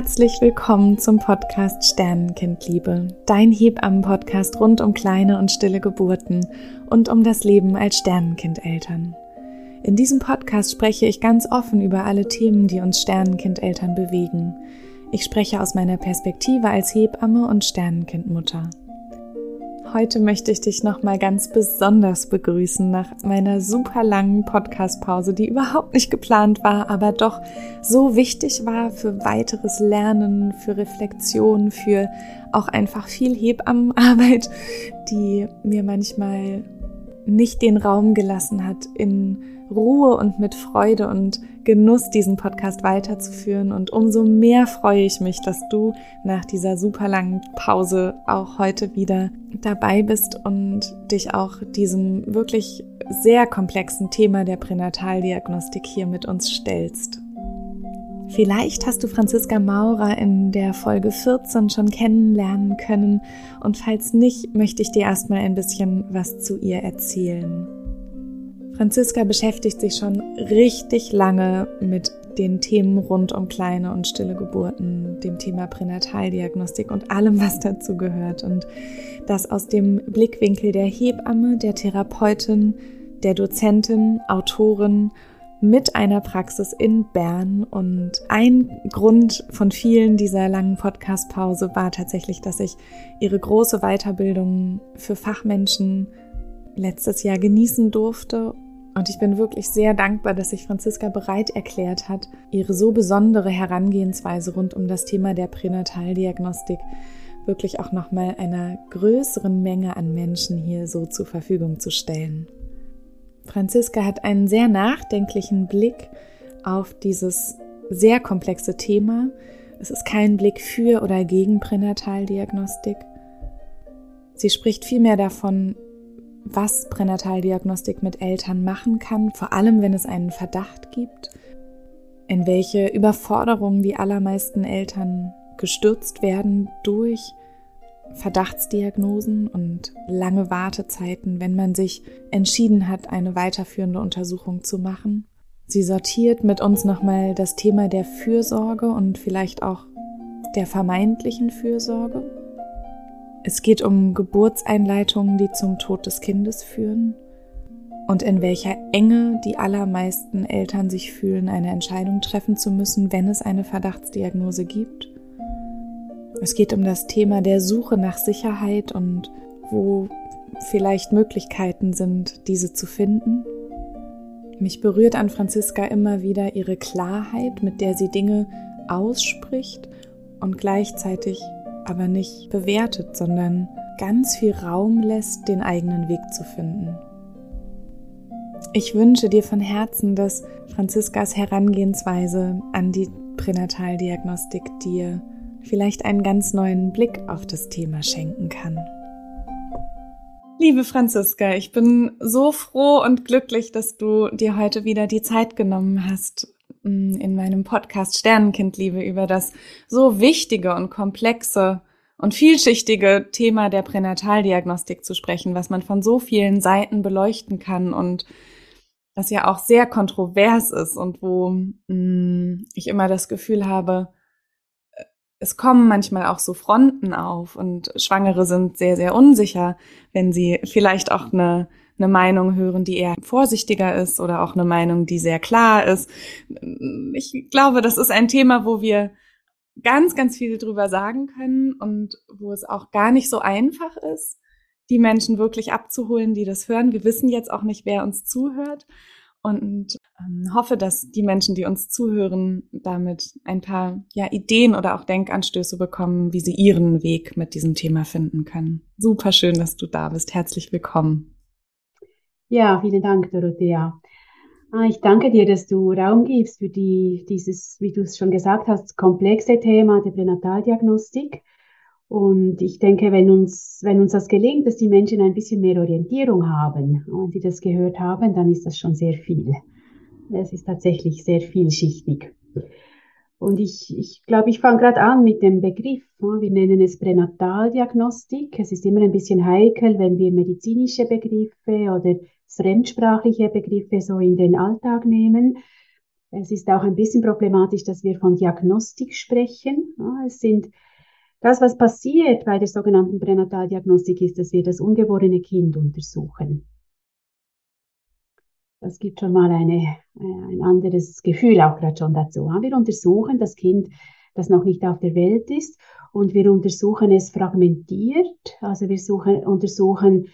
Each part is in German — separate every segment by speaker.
Speaker 1: Herzlich willkommen zum Podcast Sternenkindliebe, dein Hebammen-Podcast rund um kleine und stille Geburten und um das Leben als Sternenkindeltern. In diesem Podcast spreche ich ganz offen über alle Themen, die uns Sternenkindeltern bewegen. Ich spreche aus meiner Perspektive als Hebamme und Sternenkindmutter. Heute möchte ich dich nochmal ganz besonders begrüßen nach meiner super langen Podcast-Pause, die überhaupt nicht geplant war, aber doch so wichtig war für weiteres Lernen, für Reflexion, für auch einfach viel Hebammenarbeit, die mir manchmal nicht den Raum gelassen hat, in Ruhe und mit Freude und Genuss diesen Podcast weiterzuführen. Und umso mehr freue ich mich, dass du nach dieser super langen Pause auch heute wieder dabei bist und dich auch diesem wirklich sehr komplexen Thema der Pränataldiagnostik hier mit uns stellst. Vielleicht hast du Franziska Maurer in der Folge 14 schon kennenlernen können und falls nicht, möchte ich dir erstmal ein bisschen was zu ihr erzählen. Franziska beschäftigt sich schon richtig lange mit den Themen rund um kleine und stille Geburten, dem Thema Pränataldiagnostik und allem, was dazu gehört. Und das aus dem Blickwinkel der Hebamme, der Therapeutin, der Dozentin, Autorin mit einer Praxis in Bern. Und ein Grund von vielen dieser langen Podcast-Pause war tatsächlich, dass ich ihre große Weiterbildung für Fachmenschen letztes Jahr genießen durfte. Und ich bin wirklich sehr dankbar, dass sich Franziska bereit erklärt hat, ihre so besondere Herangehensweise rund um das Thema der Pränataldiagnostik wirklich auch nochmal einer größeren Menge an Menschen hier so zur Verfügung zu stellen. Franziska hat einen sehr nachdenklichen Blick auf dieses sehr komplexe Thema. Es ist kein Blick für oder gegen Pränataldiagnostik. Sie spricht vielmehr davon, was Pränataldiagnostik mit Eltern machen kann, vor allem wenn es einen Verdacht gibt, in welche Überforderungen die allermeisten Eltern gestürzt werden durch Verdachtsdiagnosen und lange Wartezeiten, wenn man sich entschieden hat, eine weiterführende Untersuchung zu machen. Sie sortiert mit uns nochmal das Thema der Fürsorge und vielleicht auch der vermeintlichen Fürsorge. Es geht um Geburtseinleitungen, die zum Tod des Kindes führen und in welcher Enge die allermeisten Eltern sich fühlen, eine Entscheidung treffen zu müssen, wenn es eine Verdachtsdiagnose gibt. Es geht um das Thema der Suche nach Sicherheit und wo vielleicht Möglichkeiten sind, diese zu finden. Mich berührt an Franziska immer wieder ihre Klarheit, mit der sie Dinge ausspricht und gleichzeitig aber nicht bewertet, sondern ganz viel Raum lässt, den eigenen Weg zu finden. Ich wünsche dir von Herzen, dass Franziskas Herangehensweise an die Pränataldiagnostik dir vielleicht einen ganz neuen Blick auf das Thema schenken kann. Liebe Franziska, ich bin so froh und glücklich, dass du dir heute wieder die Zeit genommen hast, in meinem Podcast Sternenkindliebe über das so wichtige und komplexe und vielschichtige Thema der Pränataldiagnostik zu sprechen, was man von so vielen Seiten beleuchten kann und was ja auch sehr kontrovers ist und wo mh, mm, ich immer das Gefühl habe, es kommen manchmal auch so Fronten auf und Schwangere sind sehr, sehr unsicher, wenn sie vielleicht auch eine, eine Meinung hören, die eher vorsichtiger ist oder auch eine Meinung, die sehr klar ist. Ich glaube, das ist ein Thema, wo wir ganz, ganz viel drüber sagen können und wo es auch gar nicht so einfach ist, die Menschen wirklich abzuholen, die das hören. Wir wissen jetzt auch nicht, wer uns zuhört und ähm, hoffe, dass die Menschen, die uns zuhören, damit ein paar ja, Ideen oder auch Denkanstöße bekommen, wie sie ihren Weg mit diesem Thema finden können. Super schön, dass du da bist. Herzlich willkommen.
Speaker 2: Ja, vielen Dank, Dorothea. Ah, ich danke dir, dass du Raum gibst für die, dieses, wie du es schon gesagt hast, komplexe Thema der Pränataldiagnostik. Und ich denke, wenn uns, wenn uns das gelingt, dass die Menschen ein bisschen mehr Orientierung haben und die das gehört haben, dann ist das schon sehr viel. Es ist tatsächlich sehr vielschichtig. Und ich, ich glaube, ich fange gerade an mit dem Begriff. Wir nennen es Pränataldiagnostik. Es ist immer ein bisschen heikel, wenn wir medizinische Begriffe oder fremdsprachliche Begriffe so in den Alltag nehmen. Es ist auch ein bisschen problematisch, dass wir von Diagnostik sprechen. Es sind das, was passiert bei der sogenannten Pränataldiagnostik, ist, dass wir das ungeborene Kind untersuchen. Das gibt schon mal eine, äh, ein anderes Gefühl auch gerade schon dazu. Wir untersuchen das Kind, das noch nicht auf der Welt ist, und wir untersuchen es fragmentiert. Also wir suchen, untersuchen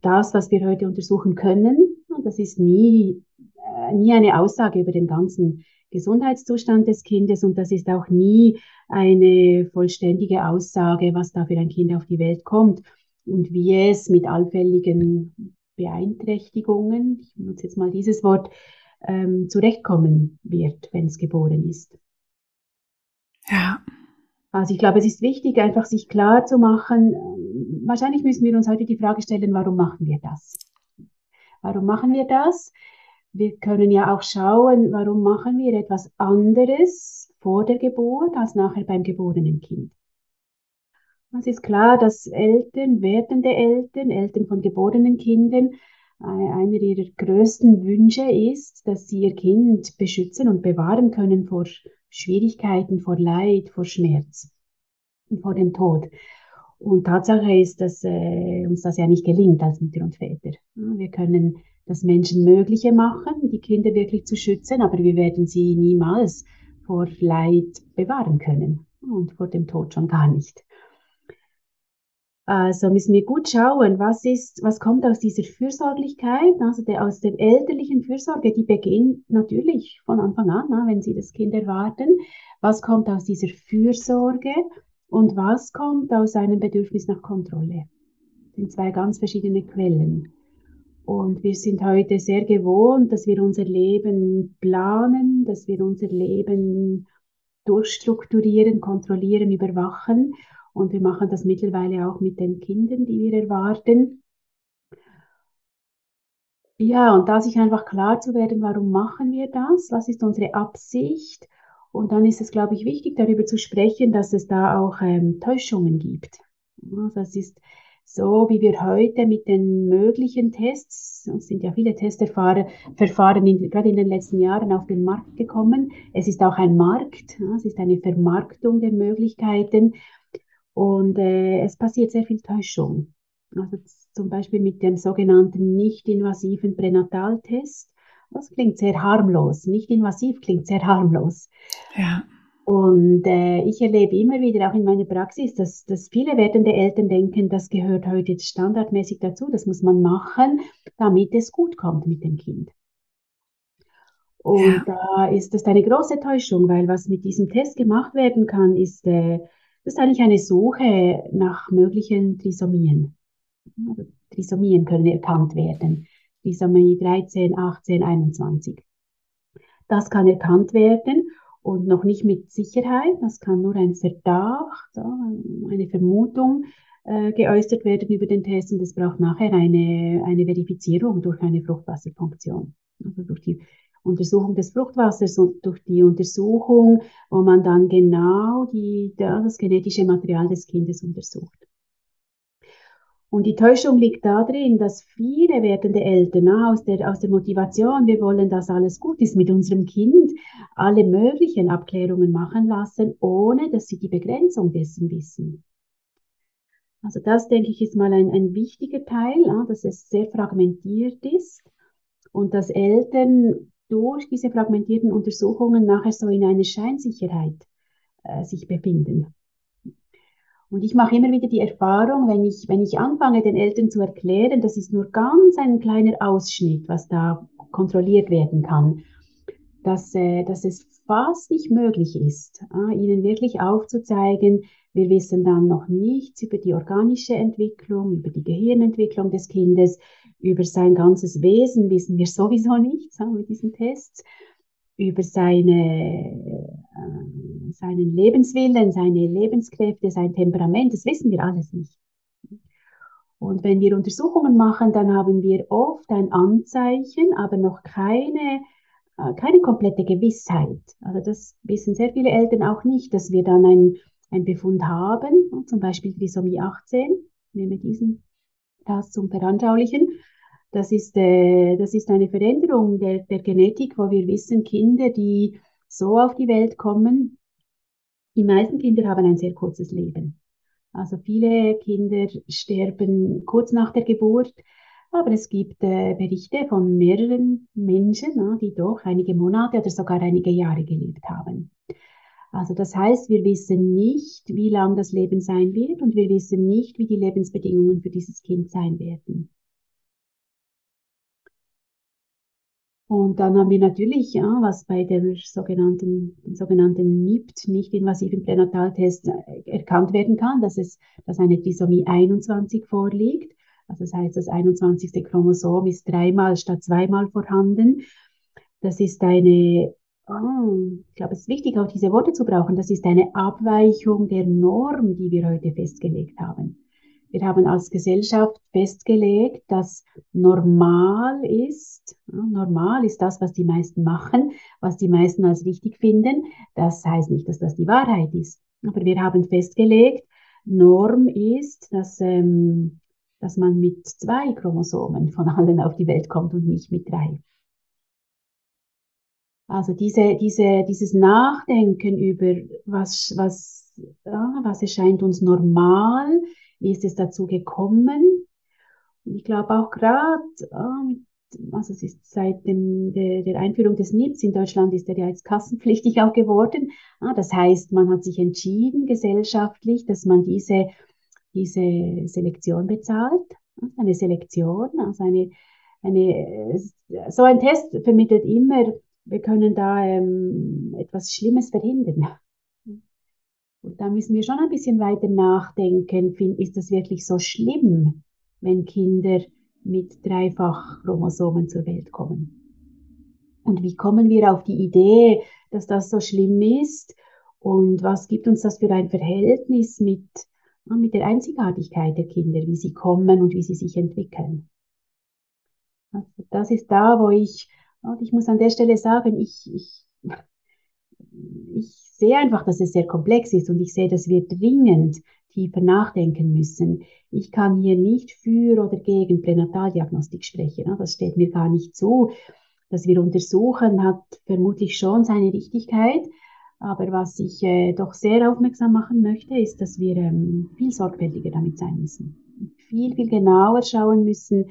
Speaker 2: das, was wir heute untersuchen können. Das ist nie, äh, nie eine Aussage über den ganzen Gesundheitszustand des Kindes und das ist auch nie eine vollständige Aussage, was da für ein Kind auf die Welt kommt und wie es mit allfälligen Beeinträchtigungen, ich benutze jetzt mal dieses Wort, ähm, zurechtkommen wird, wenn es geboren ist.
Speaker 1: Ja.
Speaker 2: Also ich glaube, es ist wichtig, einfach sich klar zu machen, wahrscheinlich müssen wir uns heute die Frage stellen, warum machen wir das? Warum machen wir das? Wir können ja auch schauen, warum machen wir etwas anderes vor der Geburt als nachher beim geborenen Kind. Es ist klar, dass Eltern, werdende Eltern, Eltern von geborenen Kindern, einer ihrer größten Wünsche ist, dass sie ihr Kind beschützen und bewahren können vor Schwierigkeiten, vor Leid, vor Schmerz und vor dem Tod. Und Tatsache ist, dass äh, uns das ja nicht gelingt als Mütter und Väter. Wir können das Menschenmögliche machen, die Kinder wirklich zu schützen, aber wir werden sie niemals vor Leid bewahren können und vor dem Tod schon gar nicht. Also müssen wir gut schauen, was ist, was kommt aus dieser Fürsorglichkeit, also der, aus der elterlichen Fürsorge, die beginnt natürlich von Anfang an, na, wenn Sie das Kind erwarten. Was kommt aus dieser Fürsorge und was kommt aus einem Bedürfnis nach Kontrolle? Das sind zwei ganz verschiedene Quellen. Und wir sind heute sehr gewohnt, dass wir unser Leben planen, dass wir unser Leben durchstrukturieren, kontrollieren, überwachen. Und wir machen das mittlerweile auch mit den Kindern, die wir erwarten. Ja, und da sich einfach klar zu werden, warum machen wir das? Was ist unsere Absicht? Und dann ist es, glaube ich, wichtig, darüber zu sprechen, dass es da auch ähm, Täuschungen gibt. Es ist so, wie wir heute mit den möglichen Tests, es sind ja viele Testverfahren in, gerade in den letzten Jahren auf den Markt gekommen. Es ist auch ein Markt, es ist eine Vermarktung der Möglichkeiten. Und äh, es passiert sehr viel Täuschung. Also zum Beispiel mit dem sogenannten nicht-invasiven Pränataltest. Das klingt sehr harmlos. Nicht invasiv klingt sehr harmlos.
Speaker 1: Ja.
Speaker 2: Und äh, ich erlebe immer wieder auch in meiner Praxis, dass, dass viele werdende Eltern denken, das gehört heute standardmäßig dazu, das muss man machen, damit es gut kommt mit dem Kind. Und ja. da ist das eine große Täuschung, weil was mit diesem Test gemacht werden kann, ist äh, das ist eigentlich eine Suche nach möglichen Trisomien. Also Trisomien können erkannt werden. Trisomie 13, 18, 21. Das kann erkannt werden und noch nicht mit Sicherheit. Das kann nur ein Verdacht, eine Vermutung äh, geäußert werden über den Test und es braucht nachher eine, eine Verifizierung durch eine Fruchtwasserfunktion. Also durch die Untersuchung des Fruchtwassers und durch die Untersuchung, wo man dann genau die, das genetische Material des Kindes untersucht. Und die Täuschung liegt darin, dass viele werdende Eltern aus der, aus der Motivation, wir wollen, dass alles gut ist mit unserem Kind, alle möglichen Abklärungen machen lassen, ohne dass sie die Begrenzung dessen wissen. Also das, denke ich, ist mal ein, ein wichtiger Teil, dass es sehr fragmentiert ist und dass Eltern durch diese fragmentierten Untersuchungen nachher so in einer Scheinsicherheit äh, sich befinden. Und ich mache immer wieder die Erfahrung, wenn ich, wenn ich anfange, den Eltern zu erklären, das ist nur ganz ein kleiner Ausschnitt, was da kontrolliert werden kann, dass, äh, dass es fast nicht möglich ist, äh, ihnen wirklich aufzuzeigen, wir wissen dann noch nichts über die organische Entwicklung, über die Gehirnentwicklung des Kindes, über sein ganzes Wesen wissen wir sowieso nichts mit diesen Tests. Über seine, äh, seinen Lebenswillen, seine Lebenskräfte, sein Temperament, das wissen wir alles nicht. Und wenn wir Untersuchungen machen, dann haben wir oft ein Anzeichen, aber noch keine, äh, keine komplette Gewissheit. Also das wissen sehr viele Eltern auch nicht, dass wir dann ein, ein Befund haben, zum Beispiel Trisomie 18, ich nehme diesen das zum Veranschaulichen. Das ist, äh, das ist eine Veränderung der, der Genetik, wo wir wissen, Kinder, die so auf die Welt kommen, die meisten Kinder haben ein sehr kurzes Leben. Also viele Kinder sterben kurz nach der Geburt, aber es gibt äh, Berichte von mehreren Menschen, na, die doch einige Monate oder sogar einige Jahre gelebt haben. Also das heißt, wir wissen nicht, wie lang das Leben sein wird und wir wissen nicht, wie die Lebensbedingungen für dieses Kind sein werden. Und dann haben wir natürlich, ja, was bei der sogenannten, dem sogenannten NIPT, nicht invasiven Pränataltest, äh, erkannt werden kann, dass es, dass eine Trisomie 21 vorliegt. Also das heißt, das 21. Chromosom ist dreimal statt zweimal vorhanden. Das ist eine, oh, ich glaube, es ist wichtig, auch diese Worte zu brauchen. Das ist eine Abweichung der Norm, die wir heute festgelegt haben. Wir haben als Gesellschaft festgelegt, dass normal ist, normal ist das, was die meisten machen, was die meisten als richtig finden. Das heißt nicht, dass das die Wahrheit ist. Aber wir haben festgelegt, Norm ist, dass, ähm, dass man mit zwei Chromosomen von allen auf die Welt kommt und nicht mit drei. Also diese, diese, dieses Nachdenken über was, was, ja, was erscheint uns normal, wie ist es dazu gekommen? Und ich glaube auch gerade, also es ist seit dem, der, der Einführung des NIPS in Deutschland ist er ja jetzt kassenpflichtig auch geworden. Ah, das heißt, man hat sich entschieden gesellschaftlich, dass man diese, diese Selektion bezahlt. Eine Selektion, also eine, eine, so ein Test vermittelt immer, wir können da ähm, etwas Schlimmes verhindern. Und da müssen wir schon ein bisschen weiter nachdenken. Ist das wirklich so schlimm, wenn Kinder mit dreifach Chromosomen zur Welt kommen? Und wie kommen wir auf die Idee, dass das so schlimm ist? Und was gibt uns das für ein Verhältnis mit, mit der Einzigartigkeit der Kinder, wie sie kommen und wie sie sich entwickeln? Also das ist da, wo ich, und ich muss an der Stelle sagen, ich, ich, ich sehe einfach, dass es sehr komplex ist und ich sehe, dass wir dringend tiefer nachdenken müssen. Ich kann hier nicht für oder gegen Pränataldiagnostik sprechen. Das steht mir gar nicht zu. Dass wir untersuchen, hat vermutlich schon seine Richtigkeit. Aber was ich äh, doch sehr aufmerksam machen möchte, ist, dass wir ähm, viel sorgfältiger damit sein müssen. Viel, viel genauer schauen müssen,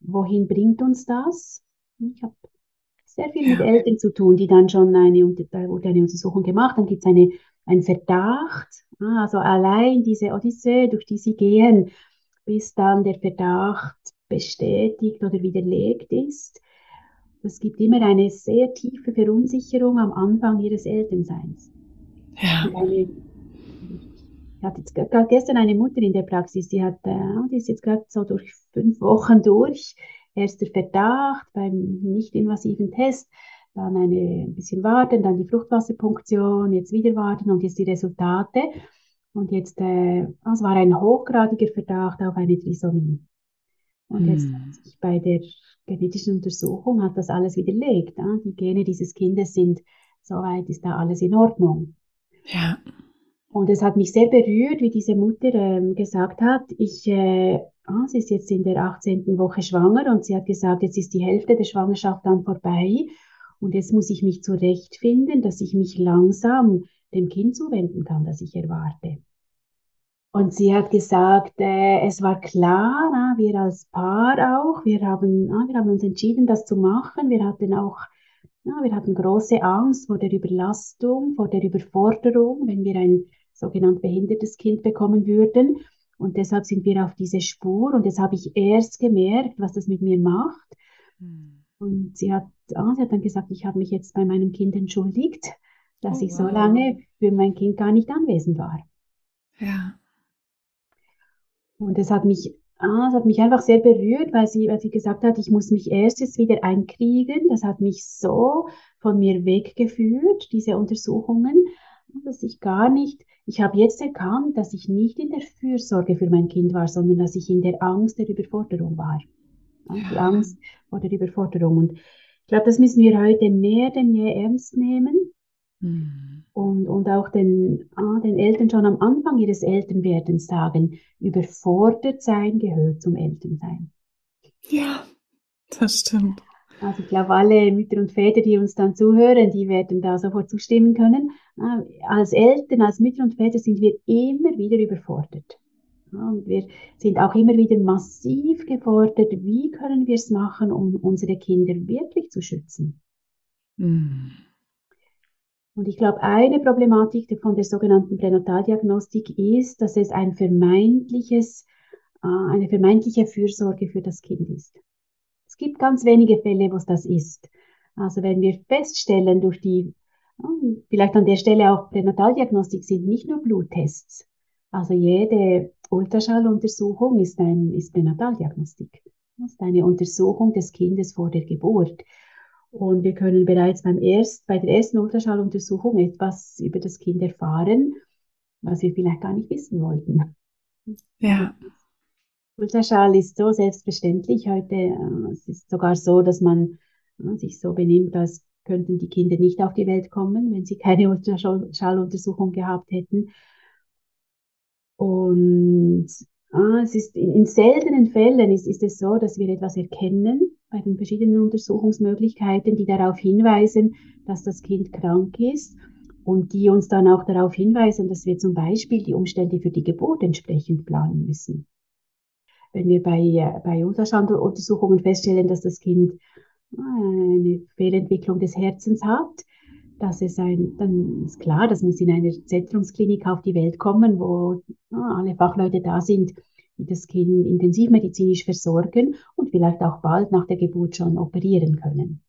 Speaker 2: wohin bringt uns das? Ich habe sehr viel mit Eltern zu tun, die dann schon eine, wurde eine Untersuchung gemacht, dann gibt es eine, einen Verdacht, ah, also allein diese Odyssee, durch die sie gehen, bis dann der Verdacht bestätigt oder widerlegt ist. Das gibt immer eine sehr tiefe Verunsicherung am Anfang ihres Elternseins. Ja. Eine, ich hatte jetzt gerade gestern eine Mutter in der Praxis, die hat, äh, die ist jetzt gerade so durch fünf Wochen durch erster Verdacht beim nicht-invasiven Test, dann eine, ein bisschen warten, dann die Fruchtwasserpunktion, jetzt wieder warten und jetzt die Resultate. Und jetzt, äh, es war ein hochgradiger Verdacht auf eine Trisomie. Und jetzt hm. bei der genetischen Untersuchung hat das alles widerlegt. Ja? Die Gene dieses Kindes sind, soweit ist da alles in Ordnung. Ja. Und es hat mich sehr berührt, wie diese Mutter ähm, gesagt hat, ich, äh, ah, sie ist jetzt in der 18. Woche schwanger und sie hat gesagt, jetzt ist die Hälfte der Schwangerschaft dann vorbei und jetzt muss ich mich zurechtfinden, dass ich mich langsam dem Kind zuwenden kann, das ich erwarte. Und sie hat gesagt, äh, es war klar, na, wir als Paar auch, wir haben, na, wir haben uns entschieden, das zu machen. Wir hatten auch ja, wir hatten große Angst vor der Überlastung, vor der Überforderung, wenn wir ein sogenannt behindertes Kind bekommen würden. Und deshalb sind wir auf diese Spur. Und das habe ich erst gemerkt, was das mit mir macht. Mhm. Und sie hat, ah, sie hat dann gesagt, ich habe mich jetzt bei meinem Kind entschuldigt, dass oh, ich so wow. lange für mein Kind gar nicht anwesend war. Ja. Und es hat mich, ah, es hat mich einfach sehr berührt, weil sie, weil sie gesagt hat, ich muss mich erst jetzt wieder einkriegen. Das hat mich so von mir weggeführt, diese Untersuchungen, dass ich gar nicht ich habe jetzt erkannt, dass ich nicht in der Fürsorge für mein Kind war, sondern dass ich in der Angst der Überforderung war. Ja. Die Angst vor der Überforderung. Und ich glaube, das müssen wir heute mehr denn je ernst nehmen. Mhm. Und, und auch den, ah, den Eltern schon am Anfang ihres Elternwerdens sagen, überfordert sein gehört zum Elternsein.
Speaker 1: Ja, Das stimmt.
Speaker 2: Also ich glaube, alle Mütter und Väter, die uns dann zuhören, die werden da sofort zustimmen können. Als Eltern, als Mütter und Väter sind wir immer wieder überfordert. Und wir sind auch immer wieder massiv gefordert, wie können wir es machen, um unsere Kinder wirklich zu schützen. Mhm. Und ich glaube, eine Problematik von der sogenannten Pränataldiagnostik ist, dass es ein vermeintliches, äh, eine vermeintliche Fürsorge für das Kind ist. Es gibt ganz wenige Fälle, wo es das ist. Also wenn wir feststellen durch die, vielleicht an der Stelle auch Pränataldiagnostik sind nicht nur Bluttests. Also jede Ultraschalluntersuchung ist, ein, ist Pränataldiagnostik. Das ist eine Untersuchung des Kindes vor der Geburt. Und wir können bereits beim erst, bei der ersten Ultraschalluntersuchung etwas über das Kind erfahren, was wir vielleicht gar nicht wissen wollten.
Speaker 1: Ja.
Speaker 2: Ultraschall ist so selbstverständlich heute. Äh, es ist sogar so, dass man äh, sich so benimmt, als könnten die Kinder nicht auf die Welt kommen, wenn sie keine Ultraschalluntersuchung gehabt hätten. Und ah, es ist in, in seltenen Fällen ist, ist es so, dass wir etwas erkennen, bei den verschiedenen Untersuchungsmöglichkeiten, die darauf hinweisen, dass das Kind krank ist und die uns dann auch darauf hinweisen, dass wir zum Beispiel die Umstände für die Geburt entsprechend planen müssen. Wenn wir bei, äh, bei Ultraschalluntersuchungen feststellen, dass das Kind äh, eine Fehlentwicklung des Herzens hat, dass es ein, dann ist klar, das muss in einer Zentrumsklinik auf die Welt kommen, wo ah, alle Fachleute da sind, die das Kind intensivmedizinisch versorgen und vielleicht auch bald nach der Geburt schon operieren können.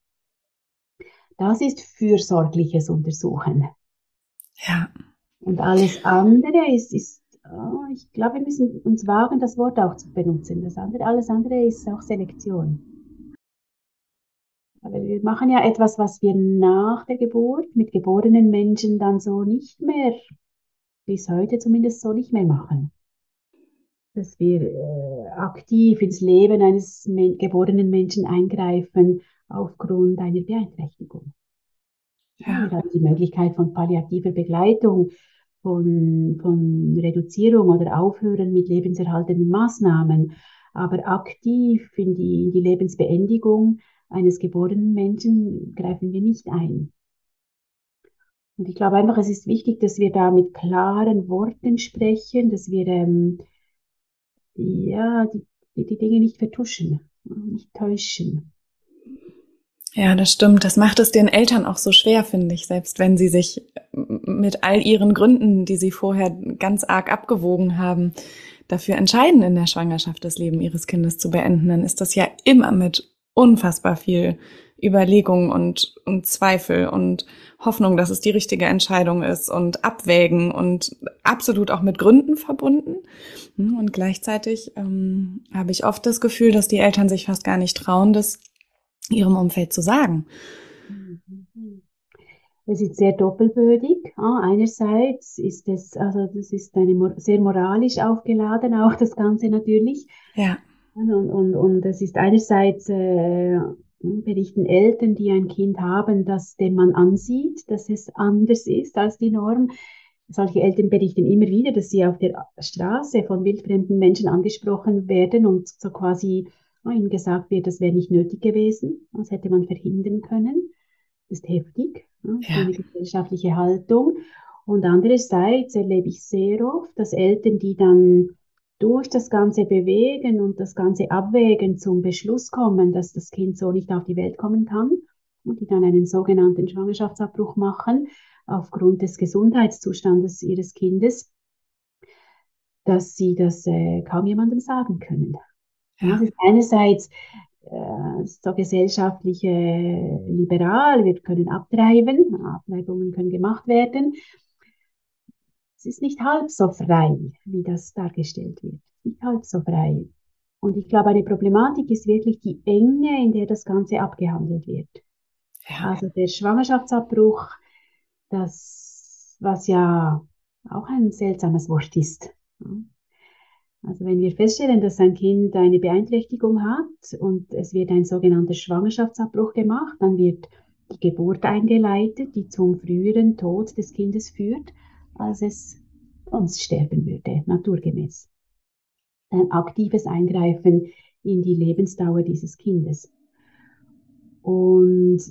Speaker 2: Das ist fürsorgliches Untersuchen.
Speaker 1: Ja.
Speaker 2: Und alles andere ist, ist ich glaube, wir müssen uns wagen, das Wort auch zu benutzen. Das andere, alles andere ist auch Selektion. Aber wir machen ja etwas, was wir nach der Geburt mit geborenen Menschen dann so nicht mehr, bis heute zumindest so nicht mehr machen dass wir äh, aktiv ins Leben eines geborenen Menschen eingreifen aufgrund einer Beeinträchtigung. Ja. Die Möglichkeit von palliativer Begleitung, von, von Reduzierung oder Aufhören mit lebenserhaltenden Maßnahmen, aber aktiv in die, in die Lebensbeendigung eines geborenen Menschen greifen wir nicht ein. Und ich glaube einfach, es ist wichtig, dass wir da mit klaren Worten sprechen, dass wir ähm, ja, die, die, die Dinge nicht vertuschen, nicht täuschen.
Speaker 1: Ja, das stimmt. Das macht es den Eltern auch so schwer, finde ich, selbst wenn sie sich mit all ihren Gründen, die sie vorher ganz arg abgewogen haben, dafür entscheiden, in der Schwangerschaft das Leben ihres Kindes zu beenden, dann ist das ja immer mit unfassbar viel Überlegung und, und Zweifel und Hoffnung, dass es die richtige Entscheidung ist und Abwägen und absolut auch mit Gründen verbunden. Hm, und gleichzeitig ähm, habe ich oft das Gefühl, dass die Eltern sich fast gar nicht trauen, das ihrem Umfeld zu sagen.
Speaker 2: Es ist sehr doppelbödig. Einerseits ist es, also das ist eine sehr moralisch aufgeladen, auch das Ganze natürlich.
Speaker 1: Ja.
Speaker 2: Und, und, und es ist einerseits äh, berichten Eltern, die ein Kind haben, das dem man ansieht, dass es anders ist als die Norm. Solche Eltern berichten immer wieder, dass sie auf der Straße von wildfremden Menschen angesprochen werden und so quasi ihnen gesagt wird, das wäre nicht nötig gewesen, das hätte man verhindern können. Das ist heftig, ja. eine gesellschaftliche Haltung. Und andererseits erlebe ich sehr oft, dass Eltern, die dann durch das ganze Bewegen und das ganze Abwägen zum Beschluss kommen, dass das Kind so nicht auf die Welt kommen kann und die dann einen sogenannten Schwangerschaftsabbruch machen aufgrund des Gesundheitszustandes ihres Kindes, dass sie das äh, kaum jemandem sagen können. Ja. Das ist einerseits äh, so gesellschaftliche liberal, wir können abtreiben, Abtreibungen können gemacht werden, es ist nicht halb so frei, wie das dargestellt wird. Nicht halb so frei. Und ich glaube, eine Problematik ist wirklich die Enge, in der das Ganze abgehandelt wird. Ja. Also der Schwangerschaftsabbruch, das, was ja auch ein seltsames Wort ist. Also wenn wir feststellen, dass ein Kind eine Beeinträchtigung hat und es wird ein sogenannter Schwangerschaftsabbruch gemacht, dann wird die Geburt eingeleitet, die zum früheren Tod des Kindes führt als es sonst sterben würde, naturgemäß. Ein aktives Eingreifen in die Lebensdauer dieses Kindes. Und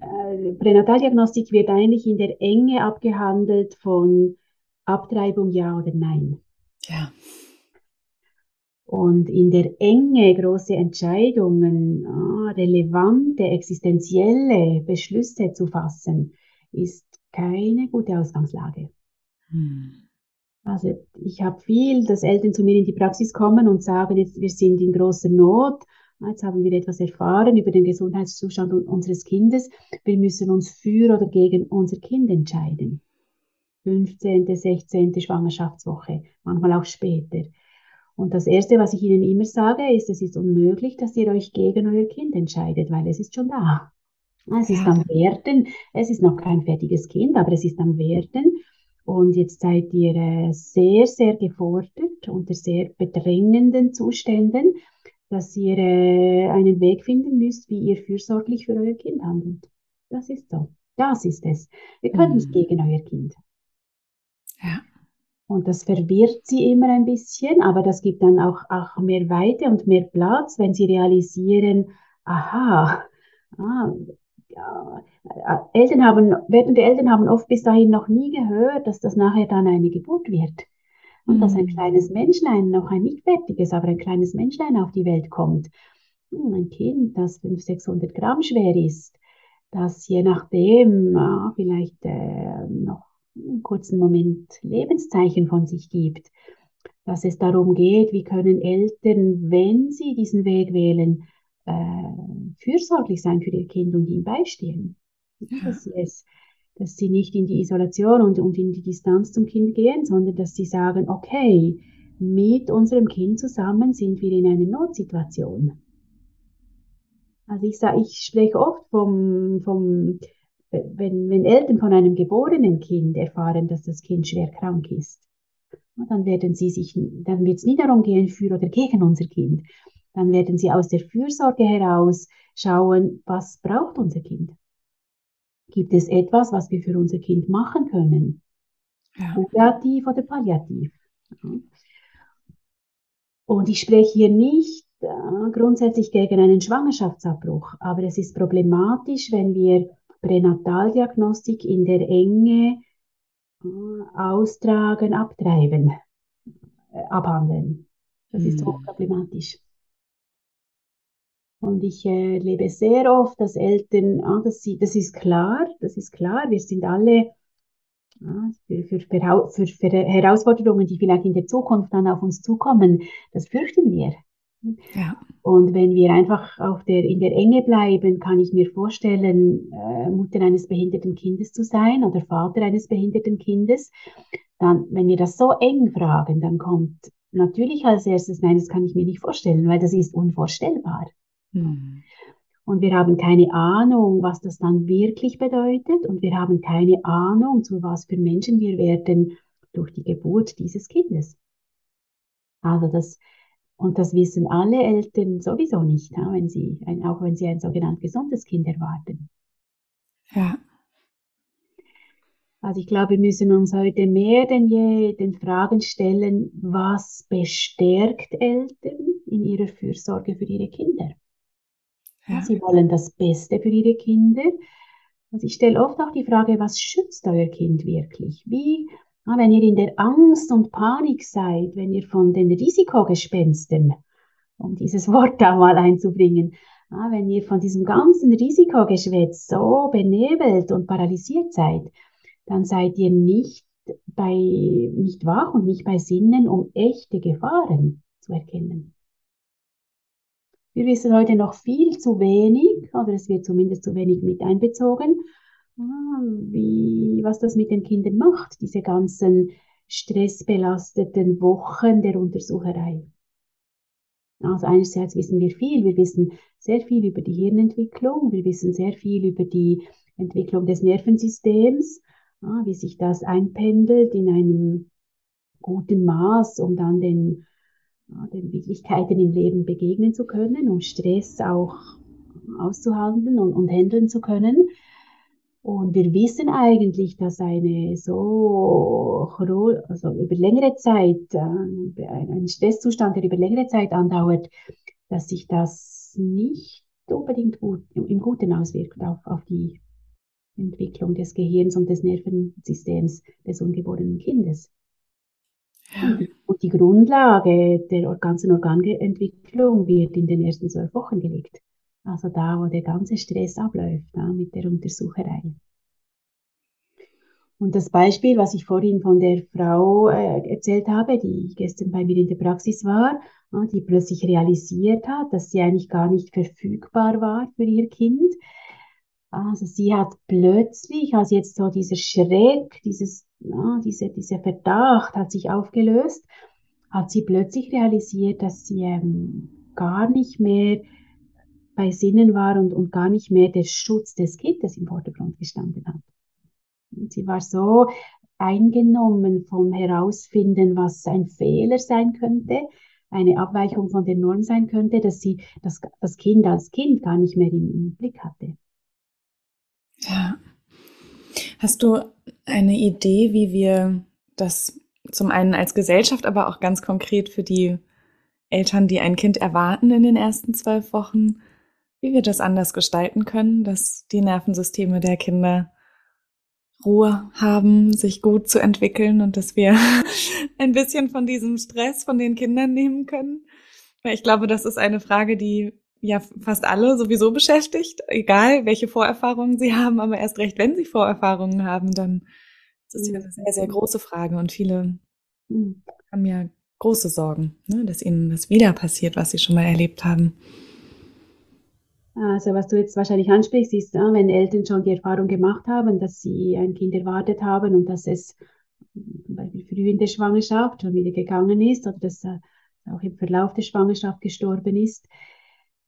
Speaker 2: äh, Pränataldiagnostik wird eigentlich in der Enge abgehandelt von Abtreibung ja oder nein.
Speaker 1: Ja.
Speaker 2: Und in der Enge große Entscheidungen, ah, relevante, existenzielle Beschlüsse zu fassen, ist keine gute Ausgangslage. Hm. Also ich habe viel, dass Eltern zu mir in die Praxis kommen und sagen, jetzt wir sind in großer Not, ah, jetzt haben wir etwas erfahren über den Gesundheitszustand unseres Kindes, wir müssen uns für oder gegen unser Kind entscheiden. 15., 16. Schwangerschaftswoche, manchmal auch später. Und das Erste, was ich Ihnen immer sage, ist, es ist unmöglich, dass ihr euch gegen euer Kind entscheidet, weil es ist schon da. Es ist am Werden, es ist noch kein fertiges Kind, aber es ist am Werden. Und jetzt seid ihr äh, sehr, sehr gefordert unter sehr bedrängenden Zuständen, dass ihr äh, einen Weg finden müsst, wie ihr fürsorglich für euer Kind handelt. Das ist so. Das ist es. Ihr könnt mhm. nicht gegen euer Kind.
Speaker 1: Ja.
Speaker 2: Und das verwirrt sie immer ein bisschen, aber das gibt dann auch, auch mehr Weite und mehr Platz, wenn sie realisieren, aha, ah, ja, äh, Eltern haben, werdende Eltern haben oft bis dahin noch nie gehört, dass das nachher dann eine Geburt wird. Und mhm. dass ein mhm. kleines Menschlein, noch ein nicht fertiges, aber ein kleines Menschlein auf die Welt kommt. Hm, ein Kind, das 500, 600 Gramm schwer ist, das je nachdem ja, vielleicht äh, einen kurzen Moment Lebenszeichen von sich gibt, dass es darum geht, wie können Eltern, wenn sie diesen Weg wählen, äh, fürsorglich sein für ihr Kind und ihm beistehen. Ja. Dass, sie es, dass sie nicht in die Isolation und, und in die Distanz zum Kind gehen, sondern dass sie sagen, okay, mit unserem Kind zusammen sind wir in einer Notsituation. Also ich sage, ich spreche oft vom, vom wenn, wenn Eltern von einem geborenen Kind erfahren, dass das Kind schwer krank ist, dann werden sie sich, dann wird es nie darum gehen, für oder gegen unser Kind. Dann werden sie aus der Fürsorge heraus schauen, was braucht unser Kind? Gibt es etwas, was wir für unser Kind machen können? Ja. Kurativ oder palliativ? Und ich spreche hier nicht äh, grundsätzlich gegen einen Schwangerschaftsabbruch, aber es ist problematisch, wenn wir Pränataldiagnostik in der Enge äh, austragen, abtreiben, äh, abhandeln. Das mhm. ist hm. hochproblematisch. Und ich äh, erlebe sehr oft, dass Eltern, ah, das, das ist klar, das ist klar, wir sind alle ah, für, für, für, für Herausforderungen, die vielleicht in der Zukunft dann auf uns zukommen, das fürchten wir. Ja. Und wenn wir einfach auf der, in der Enge bleiben, kann ich mir vorstellen, äh, Mutter eines behinderten Kindes zu sein oder Vater eines behinderten Kindes. Dann, wenn wir das so eng fragen, dann kommt natürlich als erstes, nein, das kann ich mir nicht vorstellen, weil das ist unvorstellbar. Mhm. Und wir haben keine Ahnung, was das dann wirklich bedeutet. Und wir haben keine Ahnung, zu was für Menschen wir werden durch die Geburt dieses Kindes. Also das, und das wissen alle Eltern sowieso nicht, wenn sie, auch wenn sie ein sogenannt gesundes Kind erwarten.
Speaker 1: Ja.
Speaker 2: Also ich glaube, wir müssen uns heute mehr denn je den Fragen stellen, was bestärkt Eltern in ihrer Fürsorge für ihre Kinder? Ja. Sie wollen das Beste für ihre Kinder. Also ich stelle oft auch die Frage, was schützt euer Kind wirklich? Wie wenn ihr in der Angst und Panik seid, wenn ihr von den Risikogespensten, um dieses Wort da mal einzubringen, ah, wenn ihr von diesem ganzen Risikogeschwätz so benebelt und paralysiert seid, dann seid ihr nicht bei, nicht wach und nicht bei Sinnen, um echte Gefahren zu erkennen. Wir wissen heute noch viel zu wenig, oder es wird zumindest zu wenig mit einbezogen, Ah, wie, was das mit den Kindern macht, diese ganzen stressbelasteten Wochen der Untersucherei. Also einerseits wissen wir viel, wir wissen sehr viel über die Hirnentwicklung, wir wissen sehr viel über die Entwicklung des Nervensystems, wie sich das einpendelt in einem guten Maß, um dann den, den Widrigkeiten im Leben begegnen zu können, um Stress auch auszuhalten und, und handeln zu können. Und wir wissen eigentlich, dass eine so also über längere Zeit, äh, ein Stresszustand, der über längere Zeit andauert, dass sich das nicht unbedingt gut, im Guten auswirkt auf, auf die Entwicklung des Gehirns und des Nervensystems des ungeborenen Kindes. Ja. Und die Grundlage der ganzen Organentwicklung wird in den ersten zwölf Wochen gelegt. Also da, wo der ganze Stress abläuft, ja, mit der Untersucherei. Und das Beispiel, was ich vorhin von der Frau äh, erzählt habe, die gestern bei mir in der Praxis war, äh, die plötzlich realisiert hat, dass sie eigentlich gar nicht verfügbar war für ihr Kind. Also sie hat plötzlich, als jetzt so dieser Schreck, dieses, ja, diese, dieser Verdacht hat sich aufgelöst, hat sie plötzlich realisiert, dass sie ähm, gar nicht mehr bei Sinnen war und, und gar nicht mehr der Schutz des Kindes im Vordergrund gestanden hat. Und sie war so eingenommen vom Herausfinden, was ein Fehler sein könnte, eine Abweichung von der Norm sein könnte, dass sie das, das Kind als Kind gar nicht mehr im, im Blick hatte.
Speaker 1: Ja. Hast du eine Idee, wie wir das zum einen als Gesellschaft, aber auch ganz konkret für die Eltern, die ein Kind erwarten in den ersten zwölf Wochen, wie wir das anders gestalten können, dass die Nervensysteme der Kinder Ruhe haben, sich gut zu entwickeln und dass wir ein bisschen von diesem Stress von den Kindern nehmen können. Weil ich glaube, das ist eine Frage, die ja fast alle sowieso beschäftigt, egal welche Vorerfahrungen sie haben, aber erst recht, wenn sie Vorerfahrungen haben, dann ist es ja eine sehr, sehr große Frage und viele mhm. haben ja große Sorgen, ne, dass ihnen das wieder passiert, was sie schon mal erlebt haben.
Speaker 2: Also was du jetzt wahrscheinlich ansprichst, ist, wenn Eltern schon die Erfahrung gemacht haben, dass sie ein Kind erwartet haben und dass es früh in der Schwangerschaft schon wieder gegangen ist oder dass er auch im Verlauf der Schwangerschaft gestorben ist.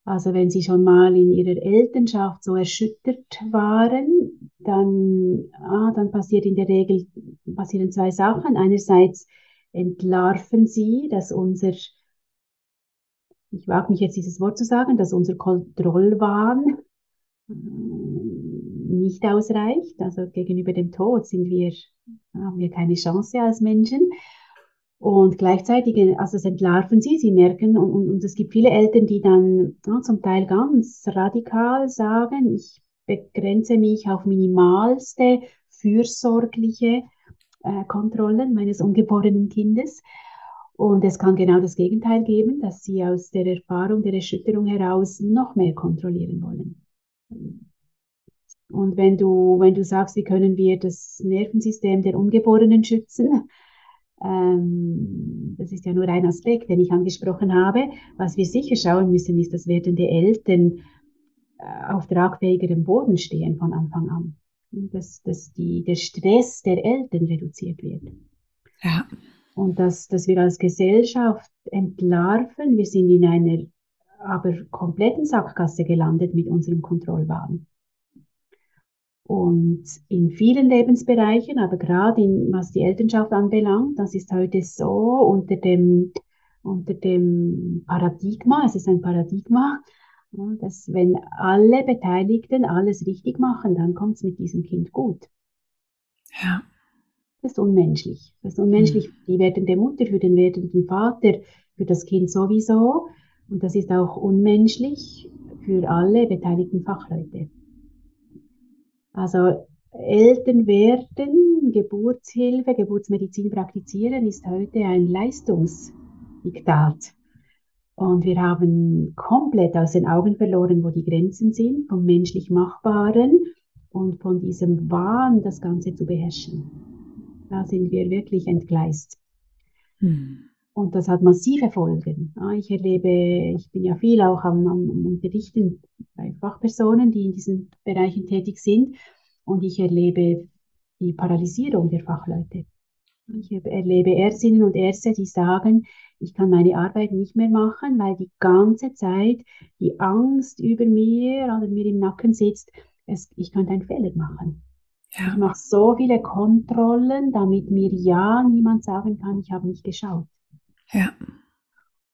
Speaker 2: Also wenn sie schon mal in ihrer Elternschaft so erschüttert waren, dann, ah, dann passiert in der Regel passieren zwei Sachen. Einerseits entlarven sie, dass unser ich wage mich jetzt dieses Wort zu sagen, dass unser Kontrollwahn äh, nicht ausreicht. Also gegenüber dem Tod sind wir, haben wir keine Chance als Menschen. Und gleichzeitig, also es entlarven sie, sie merken, und, und, und es gibt viele Eltern, die dann ja, zum Teil ganz radikal sagen, ich begrenze mich auf minimalste fürsorgliche äh, Kontrollen meines ungeborenen Kindes. Und es kann genau das Gegenteil geben, dass sie aus der Erfahrung der Erschütterung heraus noch mehr kontrollieren wollen. Und wenn du, wenn du sagst, wie können wir das Nervensystem der Ungeborenen schützen, ähm, das ist ja nur ein Aspekt, den ich angesprochen habe. Was wir sicher schauen müssen, ist, dass werdende Eltern äh, auf tragfähigerem Boden stehen von Anfang an. Dass, dass die, der Stress der Eltern reduziert wird. Ja und dass, dass wir als Gesellschaft entlarven. Wir sind in einer aber kompletten Sackgasse gelandet mit unserem Kontrollwahn. Und in vielen Lebensbereichen, aber gerade in, was die Elternschaft anbelangt, das ist heute so unter dem, unter dem Paradigma, es ist ein Paradigma, dass wenn alle Beteiligten alles richtig machen, dann kommt es mit diesem Kind gut. Ja. Das ist unmenschlich. Das ist unmenschlich für die werdende Mutter, für den werdenden Vater, für das Kind sowieso. Und das ist auch unmenschlich für alle beteiligten Fachleute. Also Eltern werden, Geburtshilfe, Geburtsmedizin praktizieren, ist heute ein Leistungsdiktat. Und wir haben komplett aus den Augen verloren, wo die Grenzen sind vom menschlich Machbaren und von diesem Wahn, das Ganze zu beherrschen. Da sind wir wirklich entgleist. Hm. Und das hat massive Folgen. Ich erlebe, ich bin ja viel auch am, am Unterrichten bei Fachpersonen, die in diesen Bereichen tätig sind. Und ich erlebe die Paralysierung der Fachleute. Ich erlebe Ärztinnen und Ärzte, die sagen, ich kann meine Arbeit nicht mehr machen, weil die ganze Zeit die Angst über mir oder mir im Nacken sitzt, es, ich könnte einen Fehler machen. Ja. Ich mache so viele Kontrollen, damit mir ja niemand sagen kann, ich habe nicht geschaut. Ja.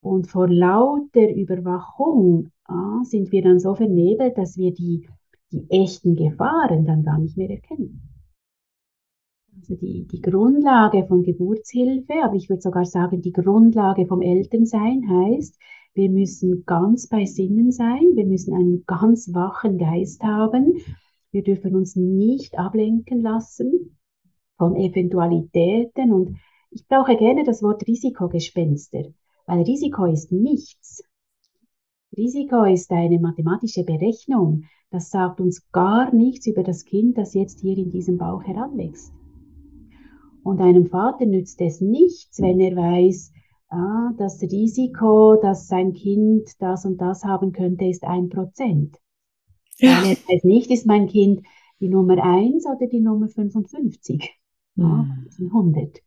Speaker 2: Und vor lauter Überwachung ah, sind wir dann so vernebelt, dass wir die, die echten Gefahren dann gar nicht mehr erkennen. Also die, die Grundlage von Geburtshilfe, aber ich würde sogar sagen, die Grundlage vom Elternsein heißt, Wir müssen ganz bei Sinnen sein. Wir müssen einen ganz wachen Geist haben. Wir dürfen uns nicht ablenken lassen von Eventualitäten. Und ich brauche gerne das Wort Risikogespenster, weil Risiko ist nichts. Risiko ist eine mathematische Berechnung. Das sagt uns gar nichts über das Kind, das jetzt hier in diesem Bauch heranwächst. Und einem Vater nützt es nichts, wenn er weiß, ah, das Risiko, dass sein Kind das und das haben könnte, ist ein Prozent. Ja. Weil weiß nicht, ist mein Kind die Nummer eins oder die Nummer 55 mhm. ja, 100.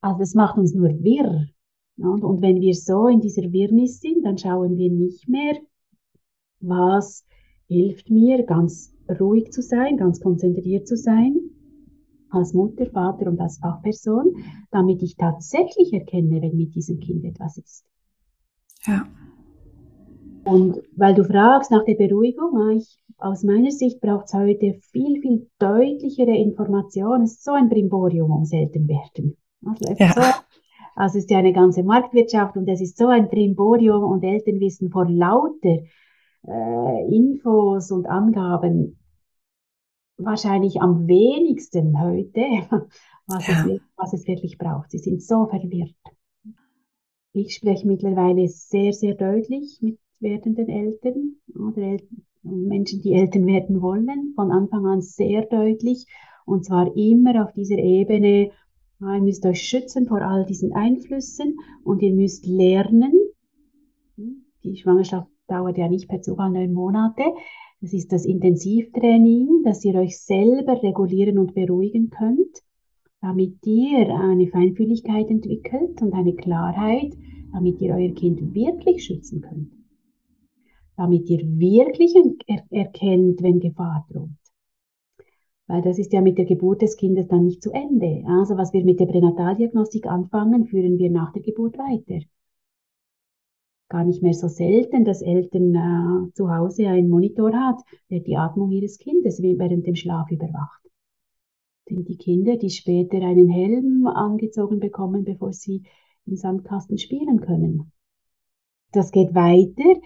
Speaker 2: Also das macht uns nur wirr. Und, und wenn wir so in dieser Wirrnis sind, dann schauen wir nicht mehr, was hilft mir, ganz ruhig zu sein, ganz konzentriert zu sein, als Mutter, Vater und als Fachperson, damit ich tatsächlich erkenne, wenn mit diesem Kind etwas ist.
Speaker 1: Ja.
Speaker 2: Und weil du fragst nach der Beruhigung, ah, ich, aus meiner Sicht braucht es heute viel, viel deutlichere Informationen. Es ist so ein Brimborium um selten werden. Also, ja. so, also es ist ja eine ganze Marktwirtschaft und es ist so ein Brimborium und Eltern wissen vor lauter äh, Infos und Angaben wahrscheinlich am wenigsten heute, was, ja. es, was es wirklich braucht. Sie sind so verwirrt. Ich spreche mittlerweile sehr, sehr deutlich mit werdenden Eltern oder Eltern, Menschen, die Eltern werden wollen, von Anfang an sehr deutlich. Und zwar immer auf dieser Ebene, ihr müsst euch schützen vor all diesen Einflüssen und ihr müsst lernen, die Schwangerschaft dauert ja nicht per Zufall neun Monate, das ist das Intensivtraining, dass ihr euch selber regulieren und beruhigen könnt, damit ihr eine Feinfühligkeit entwickelt und eine Klarheit, damit ihr euer Kind wirklich schützen könnt. Damit ihr wirklich er erkennt, wenn Gefahr droht. Weil das ist ja mit der Geburt des Kindes dann nicht zu Ende. Also was wir mit der Pränataldiagnostik anfangen, führen wir nach der Geburt weiter gar nicht mehr so selten, dass Eltern äh, zu Hause einen Monitor hat, der die Atmung ihres Kindes während dem Schlaf überwacht. Sind die Kinder, die später einen Helm angezogen bekommen, bevor sie im Sandkasten spielen können. Das geht weiter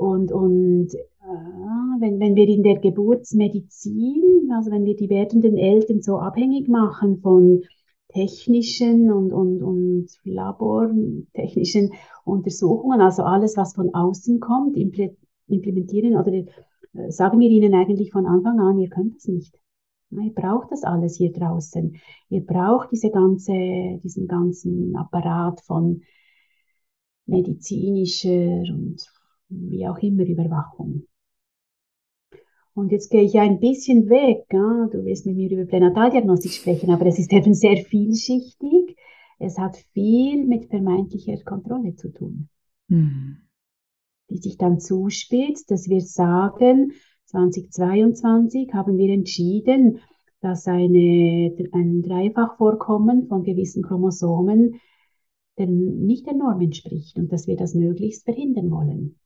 Speaker 2: und, und äh, wenn, wenn wir in der Geburtsmedizin, also wenn wir die werdenden Eltern so abhängig machen von technischen und, und, und labortechnischen Untersuchungen, also alles, was von außen kommt, implementieren oder äh, sagen wir ihnen eigentlich von Anfang an, ihr könnt es nicht. Ihr braucht das alles hier draußen. Ihr braucht diese ganze, diesen ganzen Apparat von medizinischer und wie auch immer Überwachung. Und jetzt gehe ich ein bisschen weg. Ja? Du willst mit mir über Pränataldiagnostik sprechen, aber es ist eben sehr vielschichtig. Es hat viel mit vermeintlicher Kontrolle zu tun. Mhm. Die sich dann zuspitzt, dass wir sagen, 2022 haben wir entschieden, dass eine, ein Dreifachvorkommen von gewissen Chromosomen den, nicht der Norm entspricht und dass wir das möglichst verhindern wollen.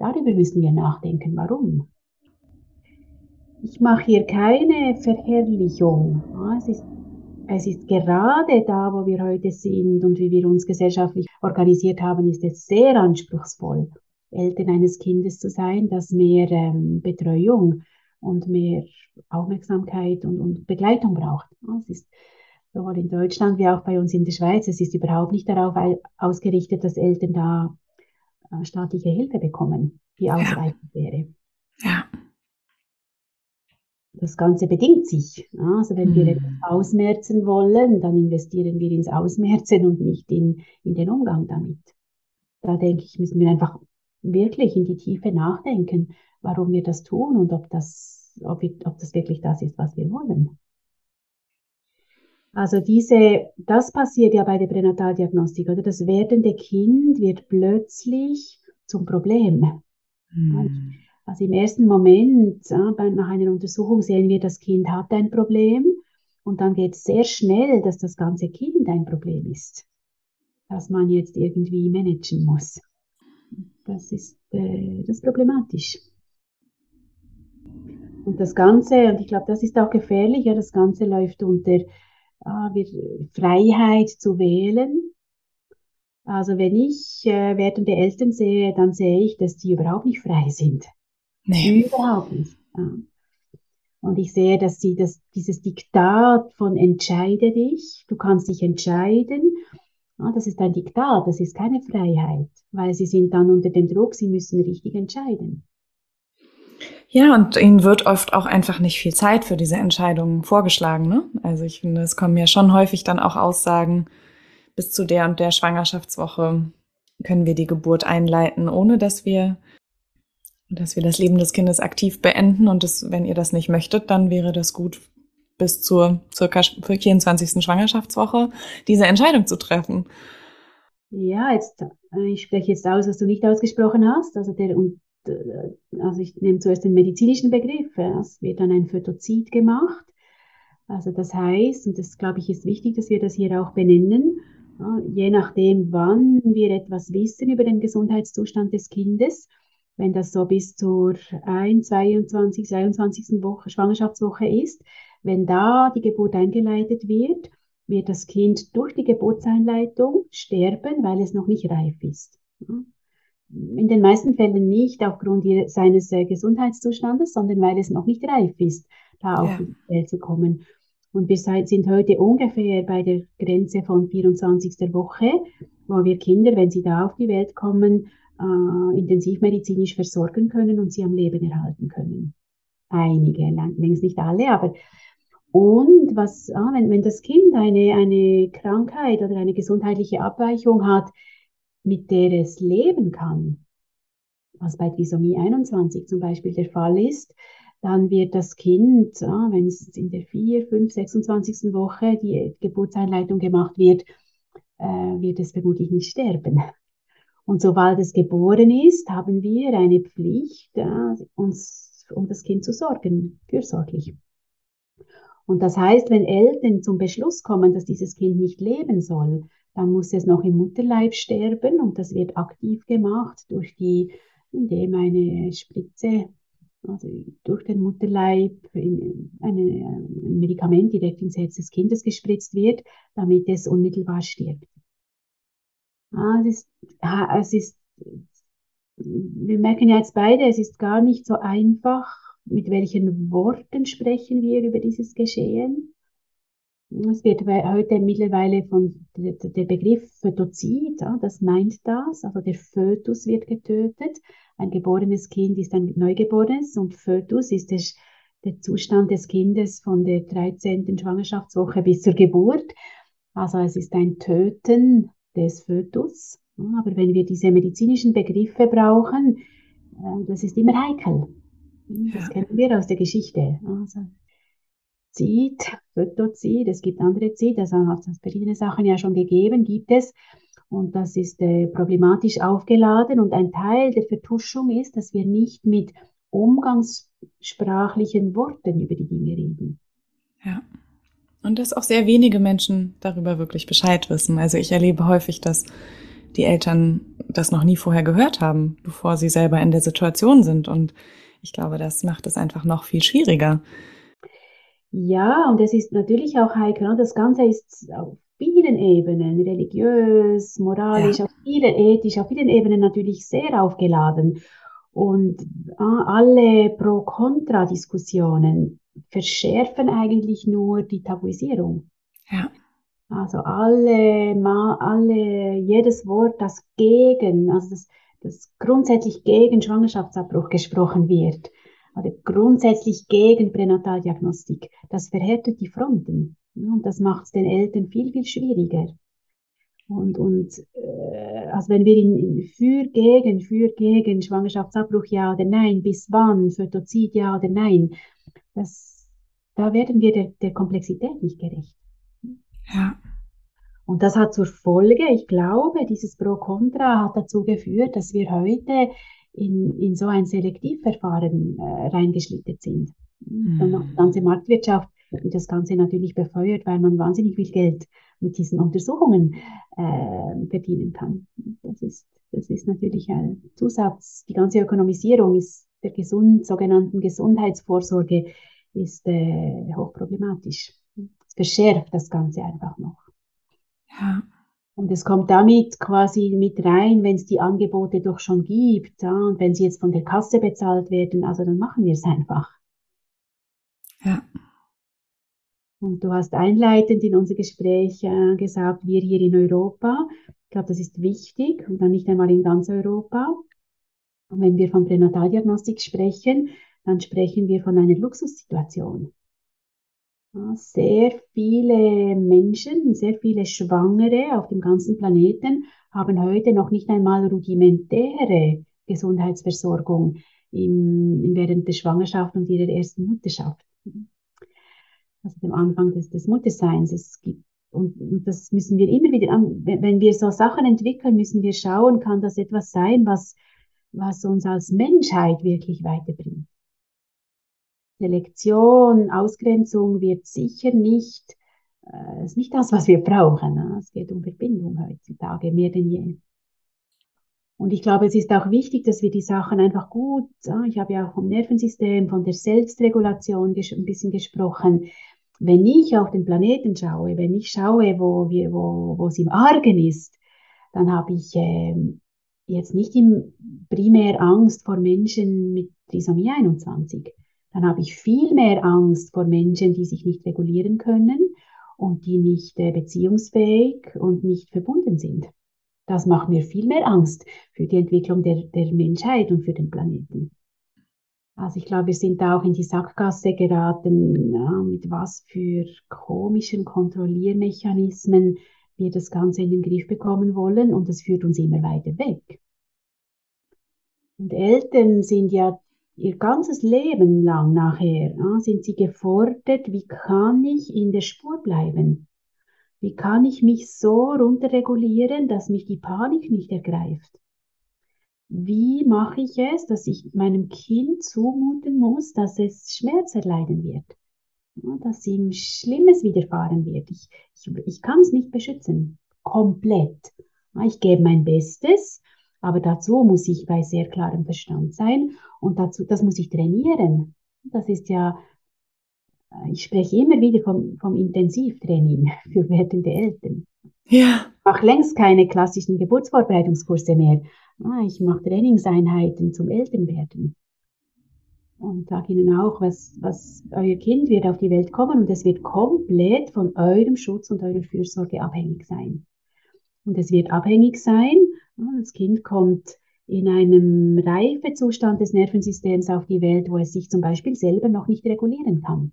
Speaker 2: Darüber müssen wir nachdenken, warum. Ich mache hier keine Verherrlichung. Es ist, es ist gerade da, wo wir heute sind und wie wir uns gesellschaftlich organisiert haben, ist es sehr anspruchsvoll, Eltern eines Kindes zu sein, das mehr ähm, Betreuung und mehr Aufmerksamkeit und, und Begleitung braucht. Es ist sowohl in Deutschland wie auch bei uns in der Schweiz, es ist überhaupt nicht darauf ausgerichtet, dass Eltern da staatliche Hilfe bekommen, die ausreichend ja. wäre.
Speaker 1: Ja
Speaker 2: das Ganze bedingt sich. Also wenn wir etwas hm. ausmerzen wollen, dann investieren wir ins Ausmerzen und nicht in, in den Umgang damit. Da denke ich, müssen wir einfach wirklich in die Tiefe nachdenken, warum wir das tun und ob das, ob, wir, ob das wirklich das ist, was wir wollen. Also diese, das passiert ja bei der Pränataldiagnostik, oder? Das werdende Kind wird plötzlich zum Problem. Mhm. Also im ersten Moment, ja, nach einer Untersuchung sehen wir, das Kind hat ein Problem und dann geht es sehr schnell, dass das ganze Kind ein Problem ist, das man jetzt irgendwie managen muss. Das ist, äh, das ist problematisch. Und das Ganze, und ich glaube, das ist auch gefährlich, ja, das Ganze läuft unter Freiheit zu wählen. Also wenn ich äh, werdende Eltern sehe, dann sehe ich, dass die überhaupt nicht frei sind. Nee. Überhaupt nicht. Ja. Und ich sehe, dass sie das, dieses Diktat von entscheide dich, du kannst dich entscheiden, ja, das ist ein Diktat, das ist keine Freiheit, weil sie sind dann unter dem Druck, sie müssen richtig entscheiden.
Speaker 1: Ja, und ihnen wird oft auch einfach nicht viel Zeit für diese Entscheidungen vorgeschlagen. Ne? Also ich finde, es kommen ja schon häufig dann auch Aussagen, bis zu der und der Schwangerschaftswoche können wir die Geburt einleiten, ohne dass wir, dass wir das Leben des Kindes aktiv beenden. Und das, wenn ihr das nicht möchtet, dann wäre das gut, bis zur circa 24. Schwangerschaftswoche diese Entscheidung zu treffen.
Speaker 2: Ja, jetzt, äh, ich spreche jetzt aus, was du nicht ausgesprochen hast. Also der, also ich nehme zuerst den medizinischen Begriff, es wird dann ein Fötozid gemacht. Also das heißt, und das glaube ich ist wichtig, dass wir das hier auch benennen, je nachdem, wann wir etwas wissen über den Gesundheitszustand des Kindes, wenn das so bis zur 1, 22, 22. Woche, Schwangerschaftswoche ist, wenn da die Geburt eingeleitet wird, wird das Kind durch die Geburtseinleitung sterben, weil es noch nicht reif ist in den meisten Fällen nicht aufgrund seines äh, Gesundheitszustandes, sondern weil es noch nicht reif ist, da auf die Welt zu kommen. Und wir sind heute ungefähr bei der Grenze von 24. Woche, wo wir Kinder, wenn sie da auf die Welt kommen, äh, intensivmedizinisch versorgen können und sie am Leben erhalten können. Einige, längst nicht alle, aber und was, ah, wenn, wenn das Kind eine, eine Krankheit oder eine gesundheitliche Abweichung hat, mit der es leben kann, was bei Trisomie 21 zum Beispiel der Fall ist, dann wird das Kind, wenn es in der 4, 5, 26. Woche die Geburtseinleitung gemacht wird, äh, wird es vermutlich nicht sterben. Und sobald es geboren ist, haben wir eine Pflicht, uns um das Kind zu sorgen, fürsorglich. Und das heißt, wenn Eltern zum Beschluss kommen, dass dieses Kind nicht leben soll, dann muss es noch im Mutterleib sterben und das wird aktiv gemacht durch die, indem eine Spritze, also durch den Mutterleib in eine, ein Medikament direkt ins Herz des Kindes gespritzt wird, damit es unmittelbar stirbt. Ah, es, ist, ah, es ist, wir merken ja jetzt beide, es ist gar nicht so einfach, mit welchen Worten sprechen wir über dieses Geschehen. Es wird heute mittlerweile von der, Begriff Fötozid, ja, das meint das, also der Fötus wird getötet. Ein geborenes Kind ist ein Neugeborenes und Fötus ist der, der Zustand des Kindes von der 13. Schwangerschaftswoche bis zur Geburt. Also es ist ein Töten des Fötus. aber wenn wir diese medizinischen Begriffe brauchen, äh, das ist immer heikel. Das ja. kennen wir aus der Geschichte. Also Zid, Fötozid, es gibt andere Zid, also hat es verschiedene Sachen ja schon gegeben, gibt es. Und das ist äh, problematisch aufgeladen. Und ein Teil der Vertuschung ist, dass wir nicht mit umgangssprachlichen Worten über die Dinge reden.
Speaker 1: Ja. Und dass auch sehr wenige Menschen darüber wirklich Bescheid wissen. Also ich erlebe häufig, dass die Eltern das noch nie vorher gehört haben, bevor sie selber in der Situation sind. Und ich glaube, das macht es einfach noch viel schwieriger.
Speaker 2: Ja, und es ist natürlich auch heikel. Ne? Das Ganze ist auf vielen Ebenen, religiös, moralisch, ja. auf vielen ethisch, auf vielen Ebenen natürlich sehr aufgeladen. Und ah, alle Pro-Kontra-Diskussionen verschärfen eigentlich nur die Tabuisierung. Ja. Also alle, alle, jedes Wort, das gegen, also das, das grundsätzlich gegen Schwangerschaftsabbruch gesprochen wird, oder grundsätzlich gegen Pränataldiagnostik. Das verhärtet die Fronten und das macht es den Eltern viel, viel schwieriger. Und, und äh, also wenn wir in, in für, gegen, für, gegen Schwangerschaftsabbruch ja oder nein, bis wann, Fötozid ja oder nein, das, da werden wir der, der Komplexität nicht gerecht. Ja. Und das hat zur Folge, ich glaube, dieses Pro-Contra hat dazu geführt, dass wir heute in, in so ein Selektivverfahren äh, reingeschlittert sind. Mhm. Dann noch die ganze Marktwirtschaft, die das Ganze natürlich befeuert, weil man wahnsinnig viel Geld mit diesen Untersuchungen äh, verdienen kann. Das ist, das ist natürlich ein Zusatz. Die ganze Ökonomisierung ist der gesund, sogenannten Gesundheitsvorsorge ist äh, hochproblematisch. Es verschärft das Ganze einfach noch. Ja. Und es kommt damit quasi mit rein, wenn es die Angebote doch schon gibt. Ja, und wenn sie jetzt von der Kasse bezahlt werden, also dann machen wir es einfach.
Speaker 1: Ja.
Speaker 2: Und du hast einleitend in unser Gespräch äh, gesagt, wir hier in Europa, ich glaube, das ist wichtig und dann nicht einmal in ganz Europa. Und wenn wir von Pränataldiagnostik sprechen, dann sprechen wir von einer Luxussituation. Sehr viele Menschen, sehr viele Schwangere auf dem ganzen Planeten haben heute noch nicht einmal rudimentäre Gesundheitsversorgung im, während der Schwangerschaft und ihrer ersten Mutterschaft also dem Anfang des, des Mutterseins. Es gibt, und, und das müssen wir immer wieder an, wenn wir so Sachen entwickeln, müssen wir schauen, kann das etwas sein, was, was uns als Menschheit wirklich weiterbringt. Selektion, Ausgrenzung wird sicher nicht, äh, ist nicht das, was wir brauchen. Ne? Es geht um Verbindung heutzutage mehr denn je. Und ich glaube, es ist auch wichtig, dass wir die Sachen einfach gut, ich habe ja auch vom Nervensystem, von der Selbstregulation ein bisschen gesprochen. Wenn ich auf den Planeten schaue, wenn ich schaue, wo, wir, wo, wo es im Argen ist, dann habe ich äh, jetzt nicht im, primär Angst vor Menschen mit Trisomie 21. Dann habe ich viel mehr Angst vor Menschen, die sich nicht regulieren können und die nicht äh, beziehungsfähig und nicht verbunden sind. Das macht mir viel mehr Angst für die Entwicklung der, der Menschheit und für den Planeten. Also ich glaube, wir sind da auch in die Sackgasse geraten, ja, mit was für komischen Kontrolliermechanismen wir das Ganze in den Griff bekommen wollen und es führt uns immer weiter weg. Und Eltern sind ja ihr ganzes Leben lang nachher, ja, sind sie gefordert, wie kann ich in der Spur bleiben? Wie kann ich mich so runterregulieren, dass mich die Panik nicht ergreift? Wie mache ich es, dass ich meinem Kind zumuten muss, dass es Schmerz erleiden wird? dass ihm Schlimmes widerfahren wird. Ich, ich, ich kann es nicht beschützen. Komplett. Ich gebe mein Bestes, aber dazu muss ich bei sehr klarem Verstand sein und dazu, das muss ich trainieren. Das ist ja ich spreche immer wieder vom, vom Intensivtraining für werdende Eltern.
Speaker 1: Ja.
Speaker 2: Ich mache längst keine klassischen Geburtsvorbereitungskurse mehr. Ah, ich mache Trainingseinheiten zum Elternwerden. Und sage Ihnen auch, was, was euer Kind wird auf die Welt kommen und es wird komplett von eurem Schutz und eurer Fürsorge abhängig sein. Und es wird abhängig sein, das Kind kommt in einem Reifezustand des Nervensystems auf die Welt, wo es sich zum Beispiel selber noch nicht regulieren kann.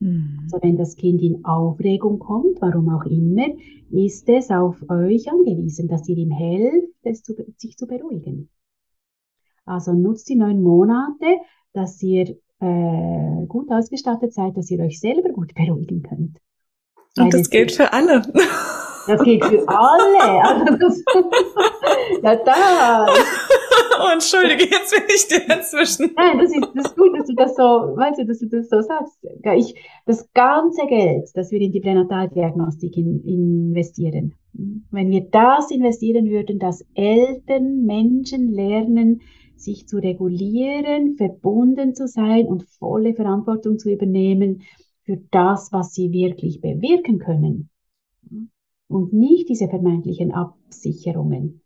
Speaker 2: Mhm. Also wenn das Kind in Aufregung kommt, warum auch immer, ist es auf euch angewiesen, dass ihr ihm helft, es zu, sich zu beruhigen. Also nutzt die neun Monate, dass ihr äh, gut ausgestattet seid, dass ihr euch selber gut beruhigen könnt.
Speaker 1: Und das gilt für alle.
Speaker 2: Das gilt für alle. Also das, ja, da.
Speaker 1: Oh, entschuldige, jetzt bin ich dir dazwischen.
Speaker 2: Nein, das ist, das ist gut, dass du das so, weißt du, dass du das so sagst. Ich, das ganze Geld, das wir in die Pränataldiagnostik in, investieren, wenn wir das investieren würden, dass Eltern, Menschen lernen, sich zu regulieren, verbunden zu sein und volle Verantwortung zu übernehmen für das, was sie wirklich bewirken können. Und nicht diese vermeintlichen Absicherungen.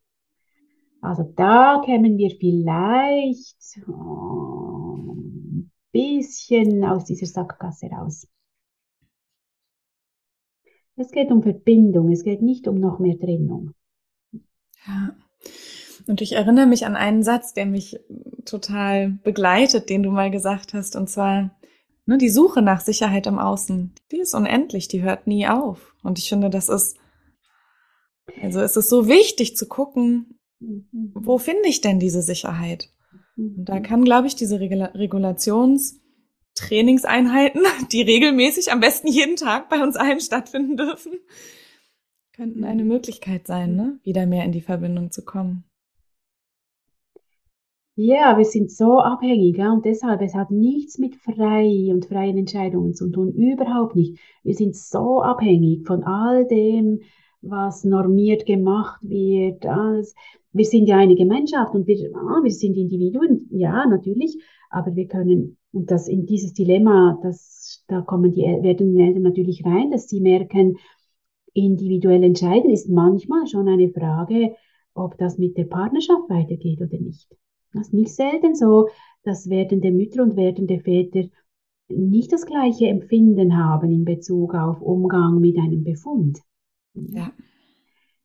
Speaker 2: Also da kämen wir vielleicht oh, ein bisschen aus dieser Sackgasse raus. Es geht um Verbindung, es geht nicht um noch mehr Trennung.
Speaker 1: Ja. Und ich erinnere mich an einen Satz, der mich total begleitet, den du mal gesagt hast, und zwar, ne, die Suche nach Sicherheit im Außen, die ist unendlich, die hört nie auf. Und ich finde, das ist, also es ist so wichtig zu gucken, Mhm. Wo finde ich denn diese Sicherheit? Und da mhm. kann, glaube ich, diese Regula Regulationstrainingseinheiten, die regelmäßig am besten jeden Tag bei uns allen stattfinden dürfen, könnten eine Möglichkeit sein, ne? wieder mehr in die Verbindung zu kommen.
Speaker 2: Ja, wir sind so abhängig ja, und deshalb, es hat nichts mit frei und freien Entscheidungen zu tun, überhaupt nicht. Wir sind so abhängig von all dem, was normiert gemacht wird. Alles wir sind ja eine Gemeinschaft und wir, ah, wir sind Individuen, ja, natürlich, aber wir können, und das in dieses Dilemma, das, da kommen die, werden die Eltern natürlich rein, dass sie merken, individuell entscheiden, ist manchmal schon eine Frage, ob das mit der Partnerschaft weitergeht oder nicht. Das ist nicht selten so, dass werdende Mütter und werdende Väter nicht das gleiche Empfinden haben in Bezug auf Umgang mit einem Befund. Ja.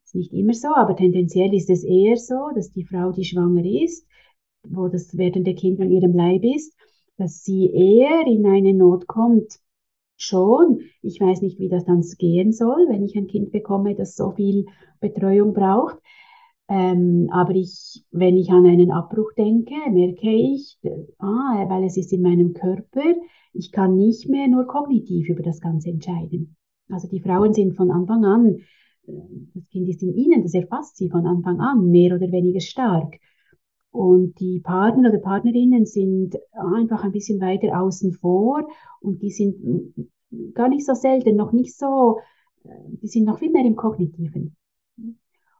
Speaker 2: Ist nicht immer so, aber tendenziell ist es eher so, dass die Frau, die schwanger ist, wo das werdende Kind an ihrem Leib ist, dass sie eher in eine Not kommt. Schon, ich weiß nicht, wie das dann gehen soll, wenn ich ein Kind bekomme, das so viel Betreuung braucht. Ähm, aber ich, wenn ich an einen Abbruch denke, merke ich, ah, weil es ist in meinem Körper, ich kann nicht mehr nur kognitiv über das Ganze entscheiden. Also die Frauen sind von Anfang an, äh, das Kind ist in ihnen, das erfasst sie von Anfang an mehr oder weniger stark. Und die Partner oder Partnerinnen sind einfach ein bisschen weiter außen vor und die sind gar nicht so selten, noch nicht so, äh, die sind noch viel mehr im Kognitiven.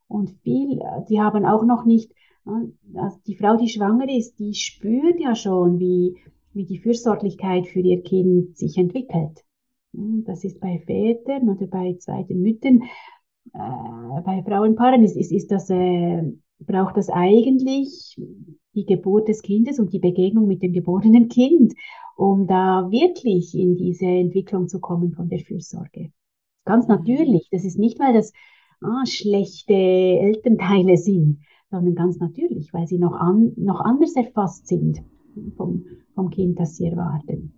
Speaker 2: Und viel, die haben auch noch nicht, also die Frau, die schwanger ist, die spürt ja schon, wie, wie die Fürsorglichkeit für ihr Kind sich entwickelt. Das ist bei Vätern oder bei zweiten Müttern, äh, bei Frauenpaaren ist, ist, ist das, äh, braucht das eigentlich die Geburt des Kindes und die Begegnung mit dem geborenen Kind, um da wirklich in diese Entwicklung zu kommen von der Fürsorge. Ganz mhm. natürlich. Das ist nicht, weil das ah, schlechte Elternteile sind, sondern ganz natürlich, weil sie noch, an, noch anders erfasst sind vom, vom Kind, das sie erwarten.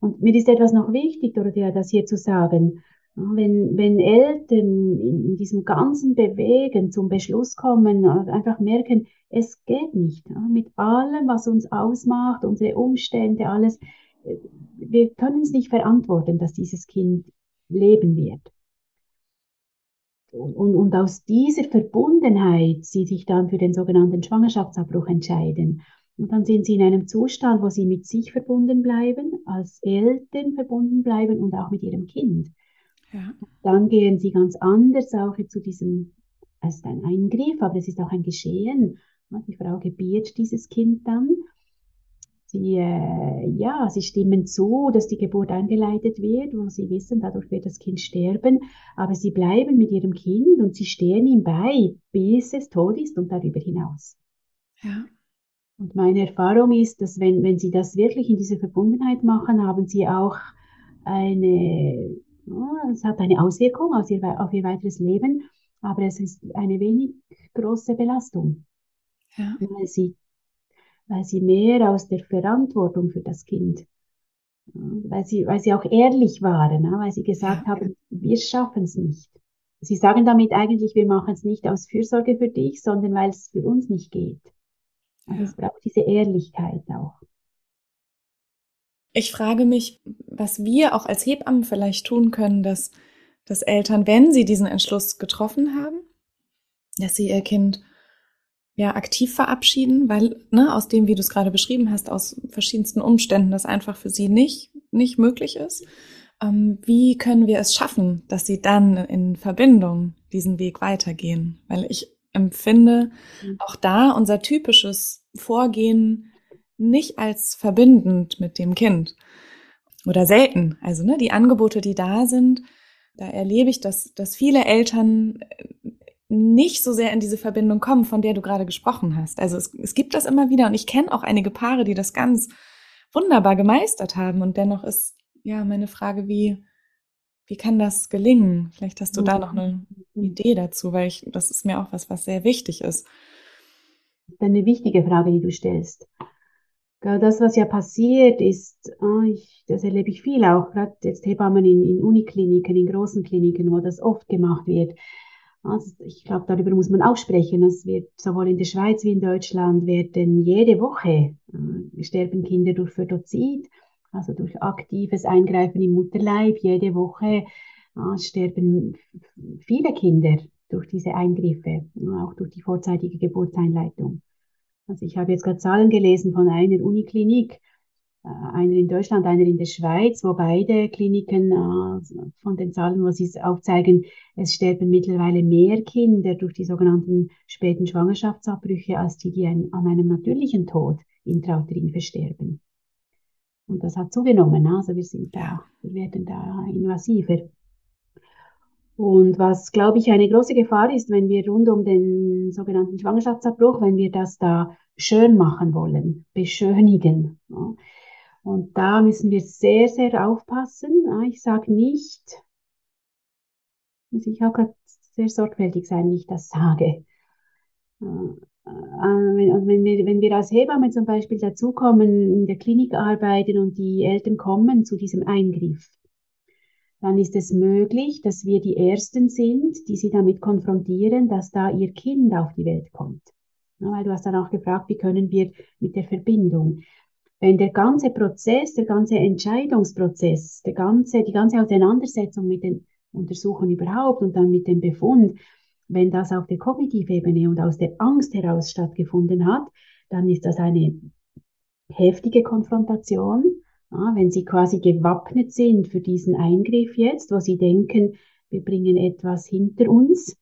Speaker 2: Und mir ist etwas noch wichtig, Dorothea, das hier zu sagen. Wenn, wenn Eltern in, in diesem ganzen Bewegen zum Beschluss kommen, einfach merken, es geht nicht. Mit allem, was uns ausmacht, unsere Umstände, alles, äh, wir können es nicht verantworten, dass dieses Kind leben wird. Und, und aus dieser Verbundenheit sie sich dann für den sogenannten Schwangerschaftsabbruch entscheiden. Und dann sind sie in einem Zustand, wo sie mit sich verbunden bleiben, als Eltern verbunden bleiben und auch mit ihrem Kind. Ja. Dann gehen sie ganz anders auch zu diesem, es ist ein Eingriff, aber es ist auch ein Geschehen. Die Frau gebiert dieses Kind dann Sie, äh, ja, sie stimmen zu, dass die Geburt eingeleitet wird, wo sie wissen, dadurch wird das Kind sterben, aber sie bleiben mit ihrem Kind und sie stehen ihm bei, bis es tot ist und darüber hinaus. Ja. Und meine Erfahrung ist, dass wenn, wenn sie das wirklich in dieser Verbundenheit machen, haben sie auch eine, es hat eine Auswirkung auf ihr, auf ihr weiteres Leben, aber es ist eine wenig große Belastung. Ja. Weil sie weil sie mehr aus der Verantwortung für das Kind, weil sie, weil sie auch ehrlich waren, weil sie gesagt ja. haben, wir schaffen es nicht. Sie sagen damit eigentlich, wir machen es nicht aus Fürsorge für dich, sondern weil es für uns nicht geht. Also es braucht diese Ehrlichkeit auch.
Speaker 1: Ich frage mich, was wir auch als Hebammen vielleicht tun können, dass, dass Eltern, wenn sie diesen Entschluss getroffen haben, dass sie ihr Kind ja aktiv verabschieden, weil ne, aus dem, wie du es gerade beschrieben hast, aus verschiedensten Umständen das einfach für sie nicht nicht möglich ist. Ähm, wie können wir es schaffen, dass sie dann in Verbindung diesen Weg weitergehen? Weil ich empfinde mhm. auch da unser typisches Vorgehen nicht als verbindend mit dem Kind oder selten. Also ne, die Angebote, die da sind, da erlebe ich, dass, dass viele Eltern nicht so sehr in diese Verbindung kommen, von der du gerade gesprochen hast. Also es, es gibt das immer wieder und ich kenne auch einige Paare, die das ganz wunderbar gemeistert haben und dennoch ist ja meine Frage, wie wie kann das gelingen? Vielleicht hast du da noch eine Idee dazu, weil ich das ist mir auch was, was sehr wichtig ist.
Speaker 2: Das ist eine wichtige Frage, die du stellst. Das, was ja passiert ist, ah, ich, das erlebe ich viel auch, gerade jetzt Hebammen in, in Unikliniken, in großen Kliniken, wo das oft gemacht wird also ich glaube, darüber muss man auch sprechen. Es wird sowohl in der Schweiz wie in Deutschland werden jede Woche äh, sterben Kinder durch Fötozid, also durch aktives Eingreifen im Mutterleib. Jede Woche äh, sterben viele Kinder durch diese Eingriffe, auch durch die vorzeitige Geburtseinleitung. Also ich habe jetzt gerade Zahlen gelesen von einer Uniklinik, äh, einer in Deutschland, einer in der Schweiz, wo beide Kliniken äh, von den Zahlen, wo sie aufzeigen, es sterben mittlerweile mehr Kinder durch die sogenannten späten Schwangerschaftsabbrüche, als die, die an einem natürlichen Tod intrauterin versterben. Und das hat zugenommen, also wir sind da, wir werden da invasiver. Und was, glaube ich, eine große Gefahr ist, wenn wir rund um den sogenannten Schwangerschaftsabbruch, wenn wir das da schön machen wollen, beschönigen. Ja. Und da müssen wir sehr, sehr aufpassen. Ich sage nicht, muss ich auch sehr sorgfältig sein, wie ich das sage. Äh, wenn, wir, wenn wir als Hebamme zum Beispiel dazukommen, in der Klinik arbeiten und die Eltern kommen zu diesem Eingriff, dann ist es möglich, dass wir die Ersten sind, die sie damit konfrontieren, dass da ihr Kind auf die Welt kommt. Ja, weil du hast dann auch gefragt, wie können wir mit der Verbindung. Wenn der ganze Prozess, der ganze Entscheidungsprozess, der ganze, die ganze Auseinandersetzung mit den Untersuchungen überhaupt und dann mit dem Befund, wenn das auf der Kognitivebene und aus der Angst heraus stattgefunden hat, dann ist das eine heftige Konfrontation. Ja, wenn Sie quasi gewappnet sind für diesen Eingriff jetzt, wo Sie denken, wir bringen etwas hinter uns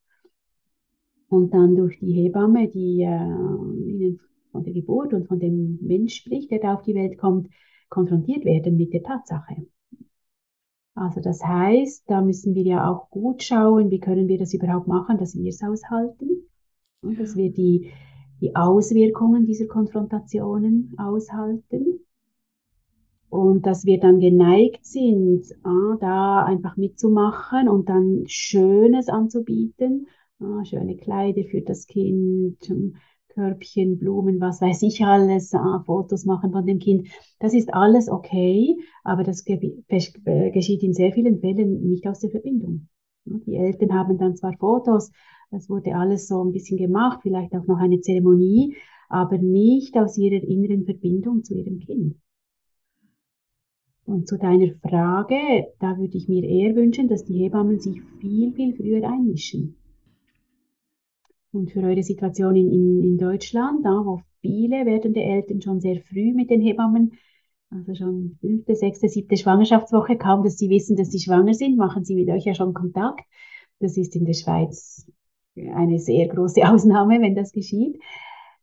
Speaker 2: und dann durch die Hebamme, die äh, Ihnen von der Geburt und von dem Mensch spricht, der da auf die Welt kommt, konfrontiert werden mit der Tatsache. Also das heißt, da müssen wir ja auch gut schauen, wie können wir das überhaupt machen, dass wir es aushalten. Und dass wir die, die Auswirkungen dieser Konfrontationen aushalten. Und dass wir dann geneigt sind, ah, da einfach mitzumachen und dann Schönes anzubieten, ah, schöne Kleider für das Kind, Körbchen, Blumen, was weiß ich alles, ah, Fotos machen von dem Kind. Das ist alles okay, aber das äh, geschieht in sehr vielen Fällen nicht aus der Verbindung. Die Eltern haben dann zwar Fotos, das wurde alles so ein bisschen gemacht, vielleicht auch noch eine Zeremonie, aber nicht aus ihrer inneren Verbindung zu ihrem Kind. Und zu deiner Frage, da würde ich mir eher wünschen, dass die Hebammen sich viel, viel früher einmischen und für eure Situation in, in, in Deutschland, da wo viele werdende Eltern schon sehr früh mit den Hebammen, also schon fünfte, sechste, siebte Schwangerschaftswoche, kaum dass sie wissen, dass sie schwanger sind, machen sie mit euch ja schon Kontakt. Das ist in der Schweiz eine sehr große Ausnahme, wenn das geschieht,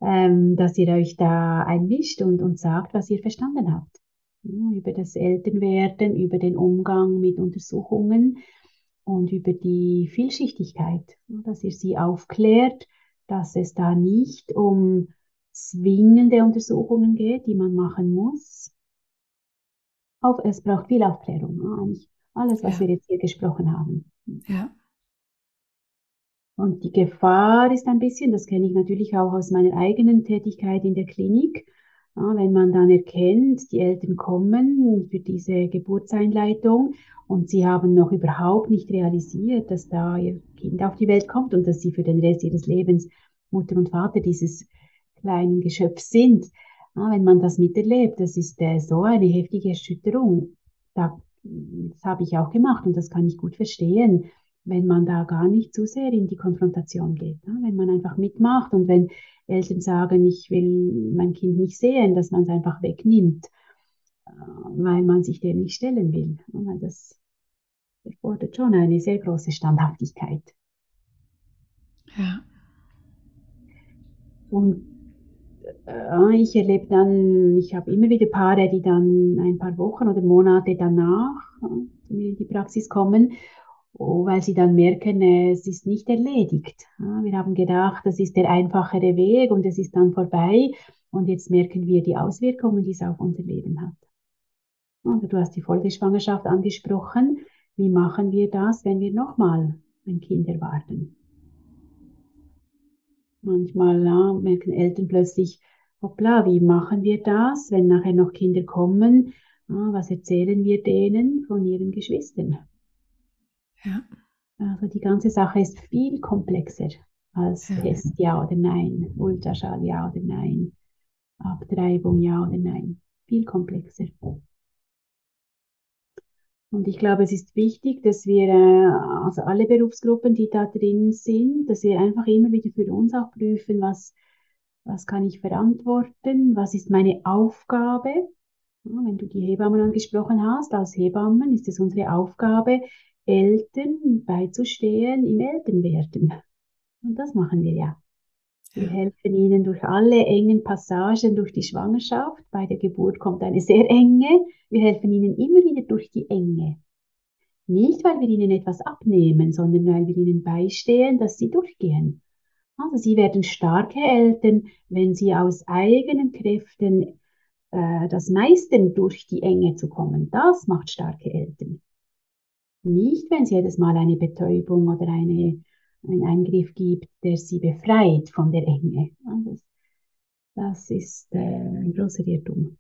Speaker 2: ähm, dass ihr euch da einmischt und, und sagt, was ihr verstanden habt. Ja, über das Elternwerden, über den Umgang mit Untersuchungen, und über die Vielschichtigkeit, dass ihr sie aufklärt, dass es da nicht um zwingende Untersuchungen geht, die man machen muss. Auf, es braucht viel Aufklärung, eigentlich alles, was ja. wir jetzt hier gesprochen haben. Ja. Und die Gefahr ist ein bisschen, das kenne ich natürlich auch aus meiner eigenen Tätigkeit in der Klinik, ja, wenn man dann erkennt, die Eltern kommen für diese Geburtseinleitung und sie haben noch überhaupt nicht realisiert, dass da ihr Kind auf die Welt kommt und dass sie für den Rest ihres Lebens Mutter und Vater dieses kleinen Geschöpfs sind. Ja, wenn man das miterlebt, das ist äh, so eine heftige Erschütterung. Da, das habe ich auch gemacht und das kann ich gut verstehen wenn man da gar nicht zu sehr in die Konfrontation geht. Ne? Wenn man einfach mitmacht und wenn Eltern sagen, ich will mein Kind nicht sehen, dass man es einfach wegnimmt, äh, weil man sich dem nicht stellen will. Weil das erfordert schon eine sehr große Standhaftigkeit. Ja. Und äh, ich erlebe dann, ich habe immer wieder Paare, die dann ein paar Wochen oder Monate danach äh, zu mir in die Praxis kommen weil sie dann merken, es ist nicht erledigt. Wir haben gedacht, das ist der einfachere Weg und es ist dann vorbei und jetzt merken wir die Auswirkungen, die es auf unser Leben hat. Also du hast die Folgeschwangerschaft angesprochen. Wie machen wir das, wenn wir nochmal ein Kind erwarten? Manchmal ja, merken Eltern plötzlich, hoppla, wie machen wir das, wenn nachher noch Kinder kommen? Was erzählen wir denen von ihren Geschwistern? Ja. Also die ganze Sache ist viel komplexer als ja. Test ja oder nein, Ultraschall ja oder nein, Abtreibung ja oder nein. Viel komplexer. Und ich glaube, es ist wichtig, dass wir, äh, also alle Berufsgruppen, die da drin sind, dass wir einfach immer wieder für uns auch prüfen, was, was kann ich verantworten, was ist meine Aufgabe. Ja, wenn du die Hebammen angesprochen hast, als Hebammen ist es unsere Aufgabe, Eltern beizustehen im Elternwerden. Und das machen wir ja. Wir helfen ihnen durch alle engen Passagen durch die Schwangerschaft. Bei der Geburt kommt eine sehr enge. Wir helfen ihnen immer wieder durch die Enge. Nicht, weil wir ihnen etwas abnehmen, sondern weil wir ihnen beistehen, dass sie durchgehen. Also sie werden starke Eltern, wenn sie aus eigenen Kräften äh, das meistern, durch die Enge zu kommen. Das macht starke Eltern. Nicht, wenn es jedes Mal eine Betäubung oder eine, einen Eingriff gibt, der sie befreit von der Enge. Das, ist äh, ein großer Irrtum.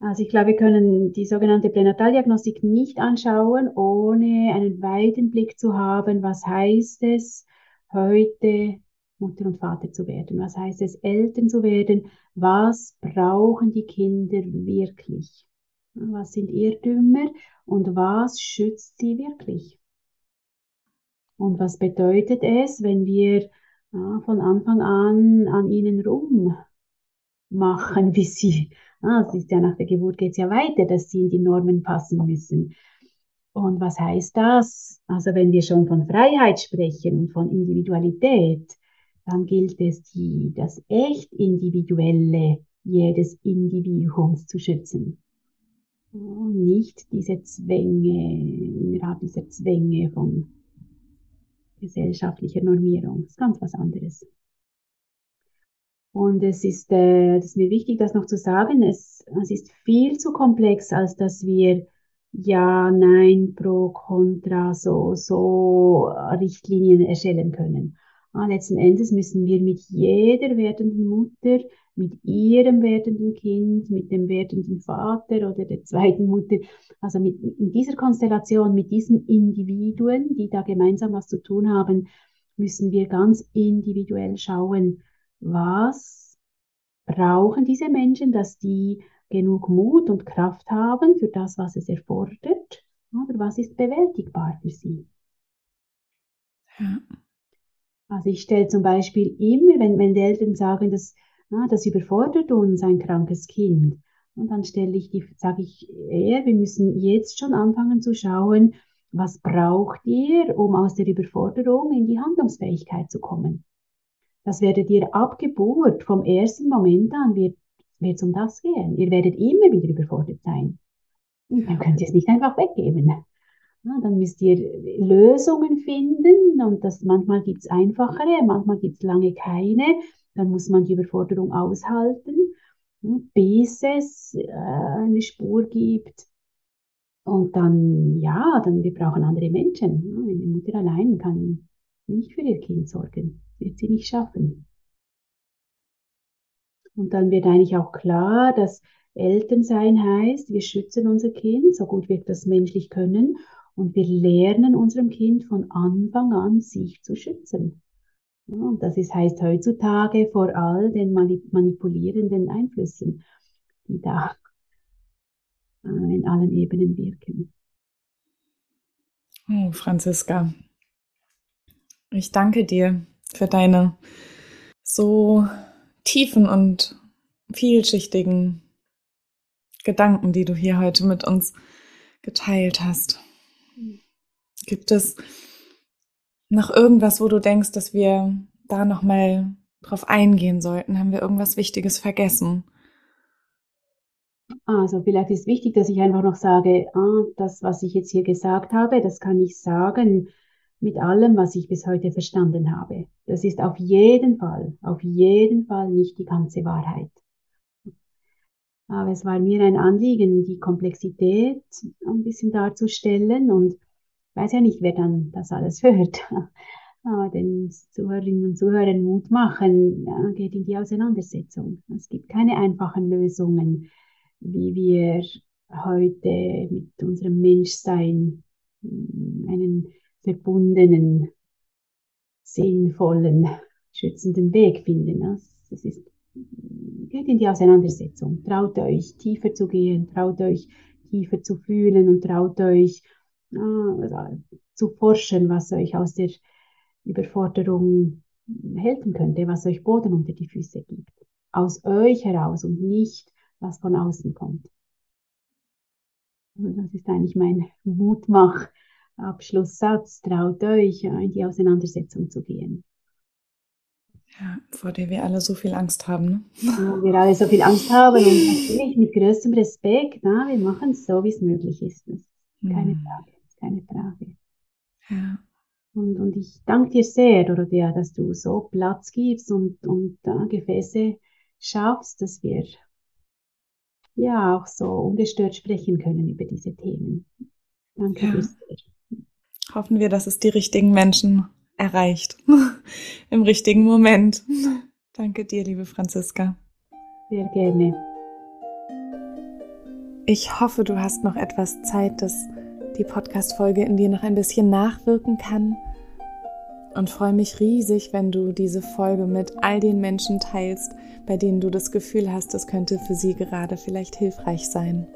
Speaker 2: Also ich glaube, wir können die sogenannte Pränataldiagnostik nicht anschauen, ohne einen weiten Blick zu haben, was heißt es, heute Mutter und Vater zu werden? Was heißt es, Eltern zu werden? Was brauchen die Kinder wirklich? Was sind Irrtümer und was schützt sie wirklich? Und was bedeutet es, wenn wir ja, von Anfang an an ihnen rummachen, wie sie, ah, es ist ja nach der Geburt geht es ja weiter, dass sie in die Normen passen müssen. Und was heißt das? Also wenn wir schon von Freiheit sprechen und von Individualität, dann gilt es, die, das echt Individuelle jedes Individuums zu schützen. Und nicht diese Zwänge, innerhalb dieser Zwänge von gesellschaftlicher Normierung. Das ist ganz was anderes. Und es ist, äh, das ist mir wichtig, das noch zu sagen, es, es ist viel zu komplex, als dass wir ja, nein, pro, contra, so, so Richtlinien erstellen können. Ah, letzten Endes müssen wir mit jeder werdenden Mutter, mit ihrem werdenden Kind, mit dem werdenden Vater oder der zweiten Mutter, also mit, in dieser Konstellation, mit diesen Individuen, die da gemeinsam was zu tun haben, müssen wir ganz individuell schauen, was brauchen diese Menschen, dass die genug Mut und Kraft haben für das, was es erfordert, oder was ist bewältigbar für sie. Ja. Also ich stelle zum Beispiel immer, wenn, wenn die Eltern sagen, dass, na, das überfordert uns ein krankes Kind, und dann stelle ich die, sage ich eher, wir müssen jetzt schon anfangen zu schauen, was braucht ihr, um aus der Überforderung in die Handlungsfähigkeit zu kommen. Das werdet ihr ab vom ersten Moment an wird es um das gehen. Ihr werdet immer wieder überfordert sein. Dann könnt ihr es nicht einfach weggeben. Ja, dann müsst ihr Lösungen finden und das manchmal gibt es einfachere, manchmal gibt es lange keine. Dann muss man die Überforderung aushalten, bis es äh, eine Spur gibt. Und dann, ja, dann wir brauchen andere Menschen. Eine Mutter allein kann nicht für ihr Kind sorgen, wird sie nicht schaffen. Und dann wird eigentlich auch klar, dass Elternsein heißt, wir schützen unser Kind, so gut wir das menschlich können, und wir lernen unserem Kind von Anfang an, sich zu schützen. Und das ist, heißt heutzutage vor all den manipulierenden Einflüssen, die da äh, in allen Ebenen wirken.
Speaker 1: Oh, Franziska, ich danke dir für deine so tiefen und vielschichtigen Gedanken, die du hier heute mit uns geteilt hast. Gibt es noch irgendwas, wo du denkst, dass wir da noch mal drauf eingehen sollten? Haben wir irgendwas Wichtiges vergessen?
Speaker 2: Also vielleicht ist wichtig, dass ich einfach noch sage, ah, das, was ich jetzt hier gesagt habe, das kann ich sagen mit allem, was ich bis heute verstanden habe. Das ist auf jeden Fall, auf jeden Fall nicht die ganze Wahrheit. Aber es war mir ein Anliegen, die Komplexität ein bisschen darzustellen und weiß ja nicht, wer dann das alles hört. Aber den Zuhörerinnen und Zuhörern Mut machen, ja, geht in die Auseinandersetzung. Es gibt keine einfachen Lösungen, wie wir heute mit unserem Menschsein hm, einen verbundenen, sinnvollen, schützenden Weg finden. Das ist, geht in die Auseinandersetzung. Traut euch, tiefer zu gehen, traut euch, tiefer zu fühlen und traut euch, äh, zu forschen, was euch aus der Überforderung helfen könnte, was euch Boden unter die Füße gibt. Aus euch heraus und nicht, was von außen kommt. Und das ist eigentlich mein Mutmach, Abschlusssatz, traut euch, in die Auseinandersetzung zu gehen.
Speaker 1: Ja, vor der wir alle so viel Angst haben. Ne?
Speaker 2: Ja, wir alle so viel Angst haben und natürlich mit größtem Respekt, na, wir machen es so, wie es möglich ist. Keine mhm. Frage, keine Frage.
Speaker 1: Ja.
Speaker 2: Und, und ich danke dir sehr, Dorothea, dass du so Platz gibst und, und äh, Gefäße schaffst, dass wir ja auch so ungestört sprechen können über diese Themen. Danke ja. dir sehr.
Speaker 1: Hoffen wir, dass es die richtigen Menschen erreicht. Im richtigen Moment. Danke dir, liebe Franziska.
Speaker 2: Sehr gerne.
Speaker 1: Ich hoffe, du hast noch etwas Zeit, dass die Podcast-Folge in dir noch ein bisschen nachwirken kann. Und freue mich riesig, wenn du diese Folge mit all den Menschen teilst, bei denen du das Gefühl hast, es könnte für sie gerade vielleicht hilfreich sein.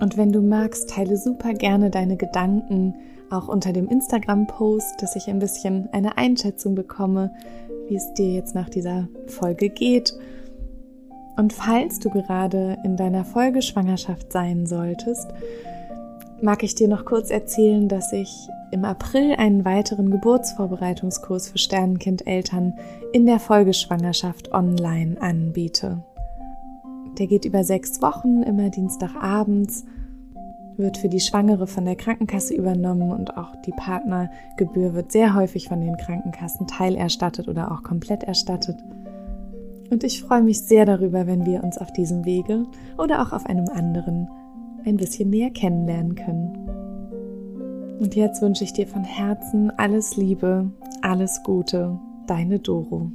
Speaker 1: Und wenn du magst, teile super gerne deine Gedanken auch unter dem Instagram-Post, dass ich ein bisschen eine Einschätzung bekomme, wie es dir jetzt nach dieser Folge geht. Und falls du gerade in deiner Folgeschwangerschaft sein solltest, mag ich dir noch kurz erzählen, dass ich im April einen weiteren Geburtsvorbereitungskurs für Sternenkindeltern in der Folgeschwangerschaft online anbiete. Der geht über sechs Wochen, immer Dienstagabends, wird für die Schwangere von der Krankenkasse übernommen und auch die Partnergebühr wird sehr häufig von den Krankenkassen teilerstattet oder auch komplett erstattet. Und ich freue mich sehr darüber, wenn wir uns auf diesem Wege oder auch auf einem anderen ein bisschen näher kennenlernen können. Und jetzt wünsche ich dir von Herzen alles Liebe, alles Gute, deine Doro.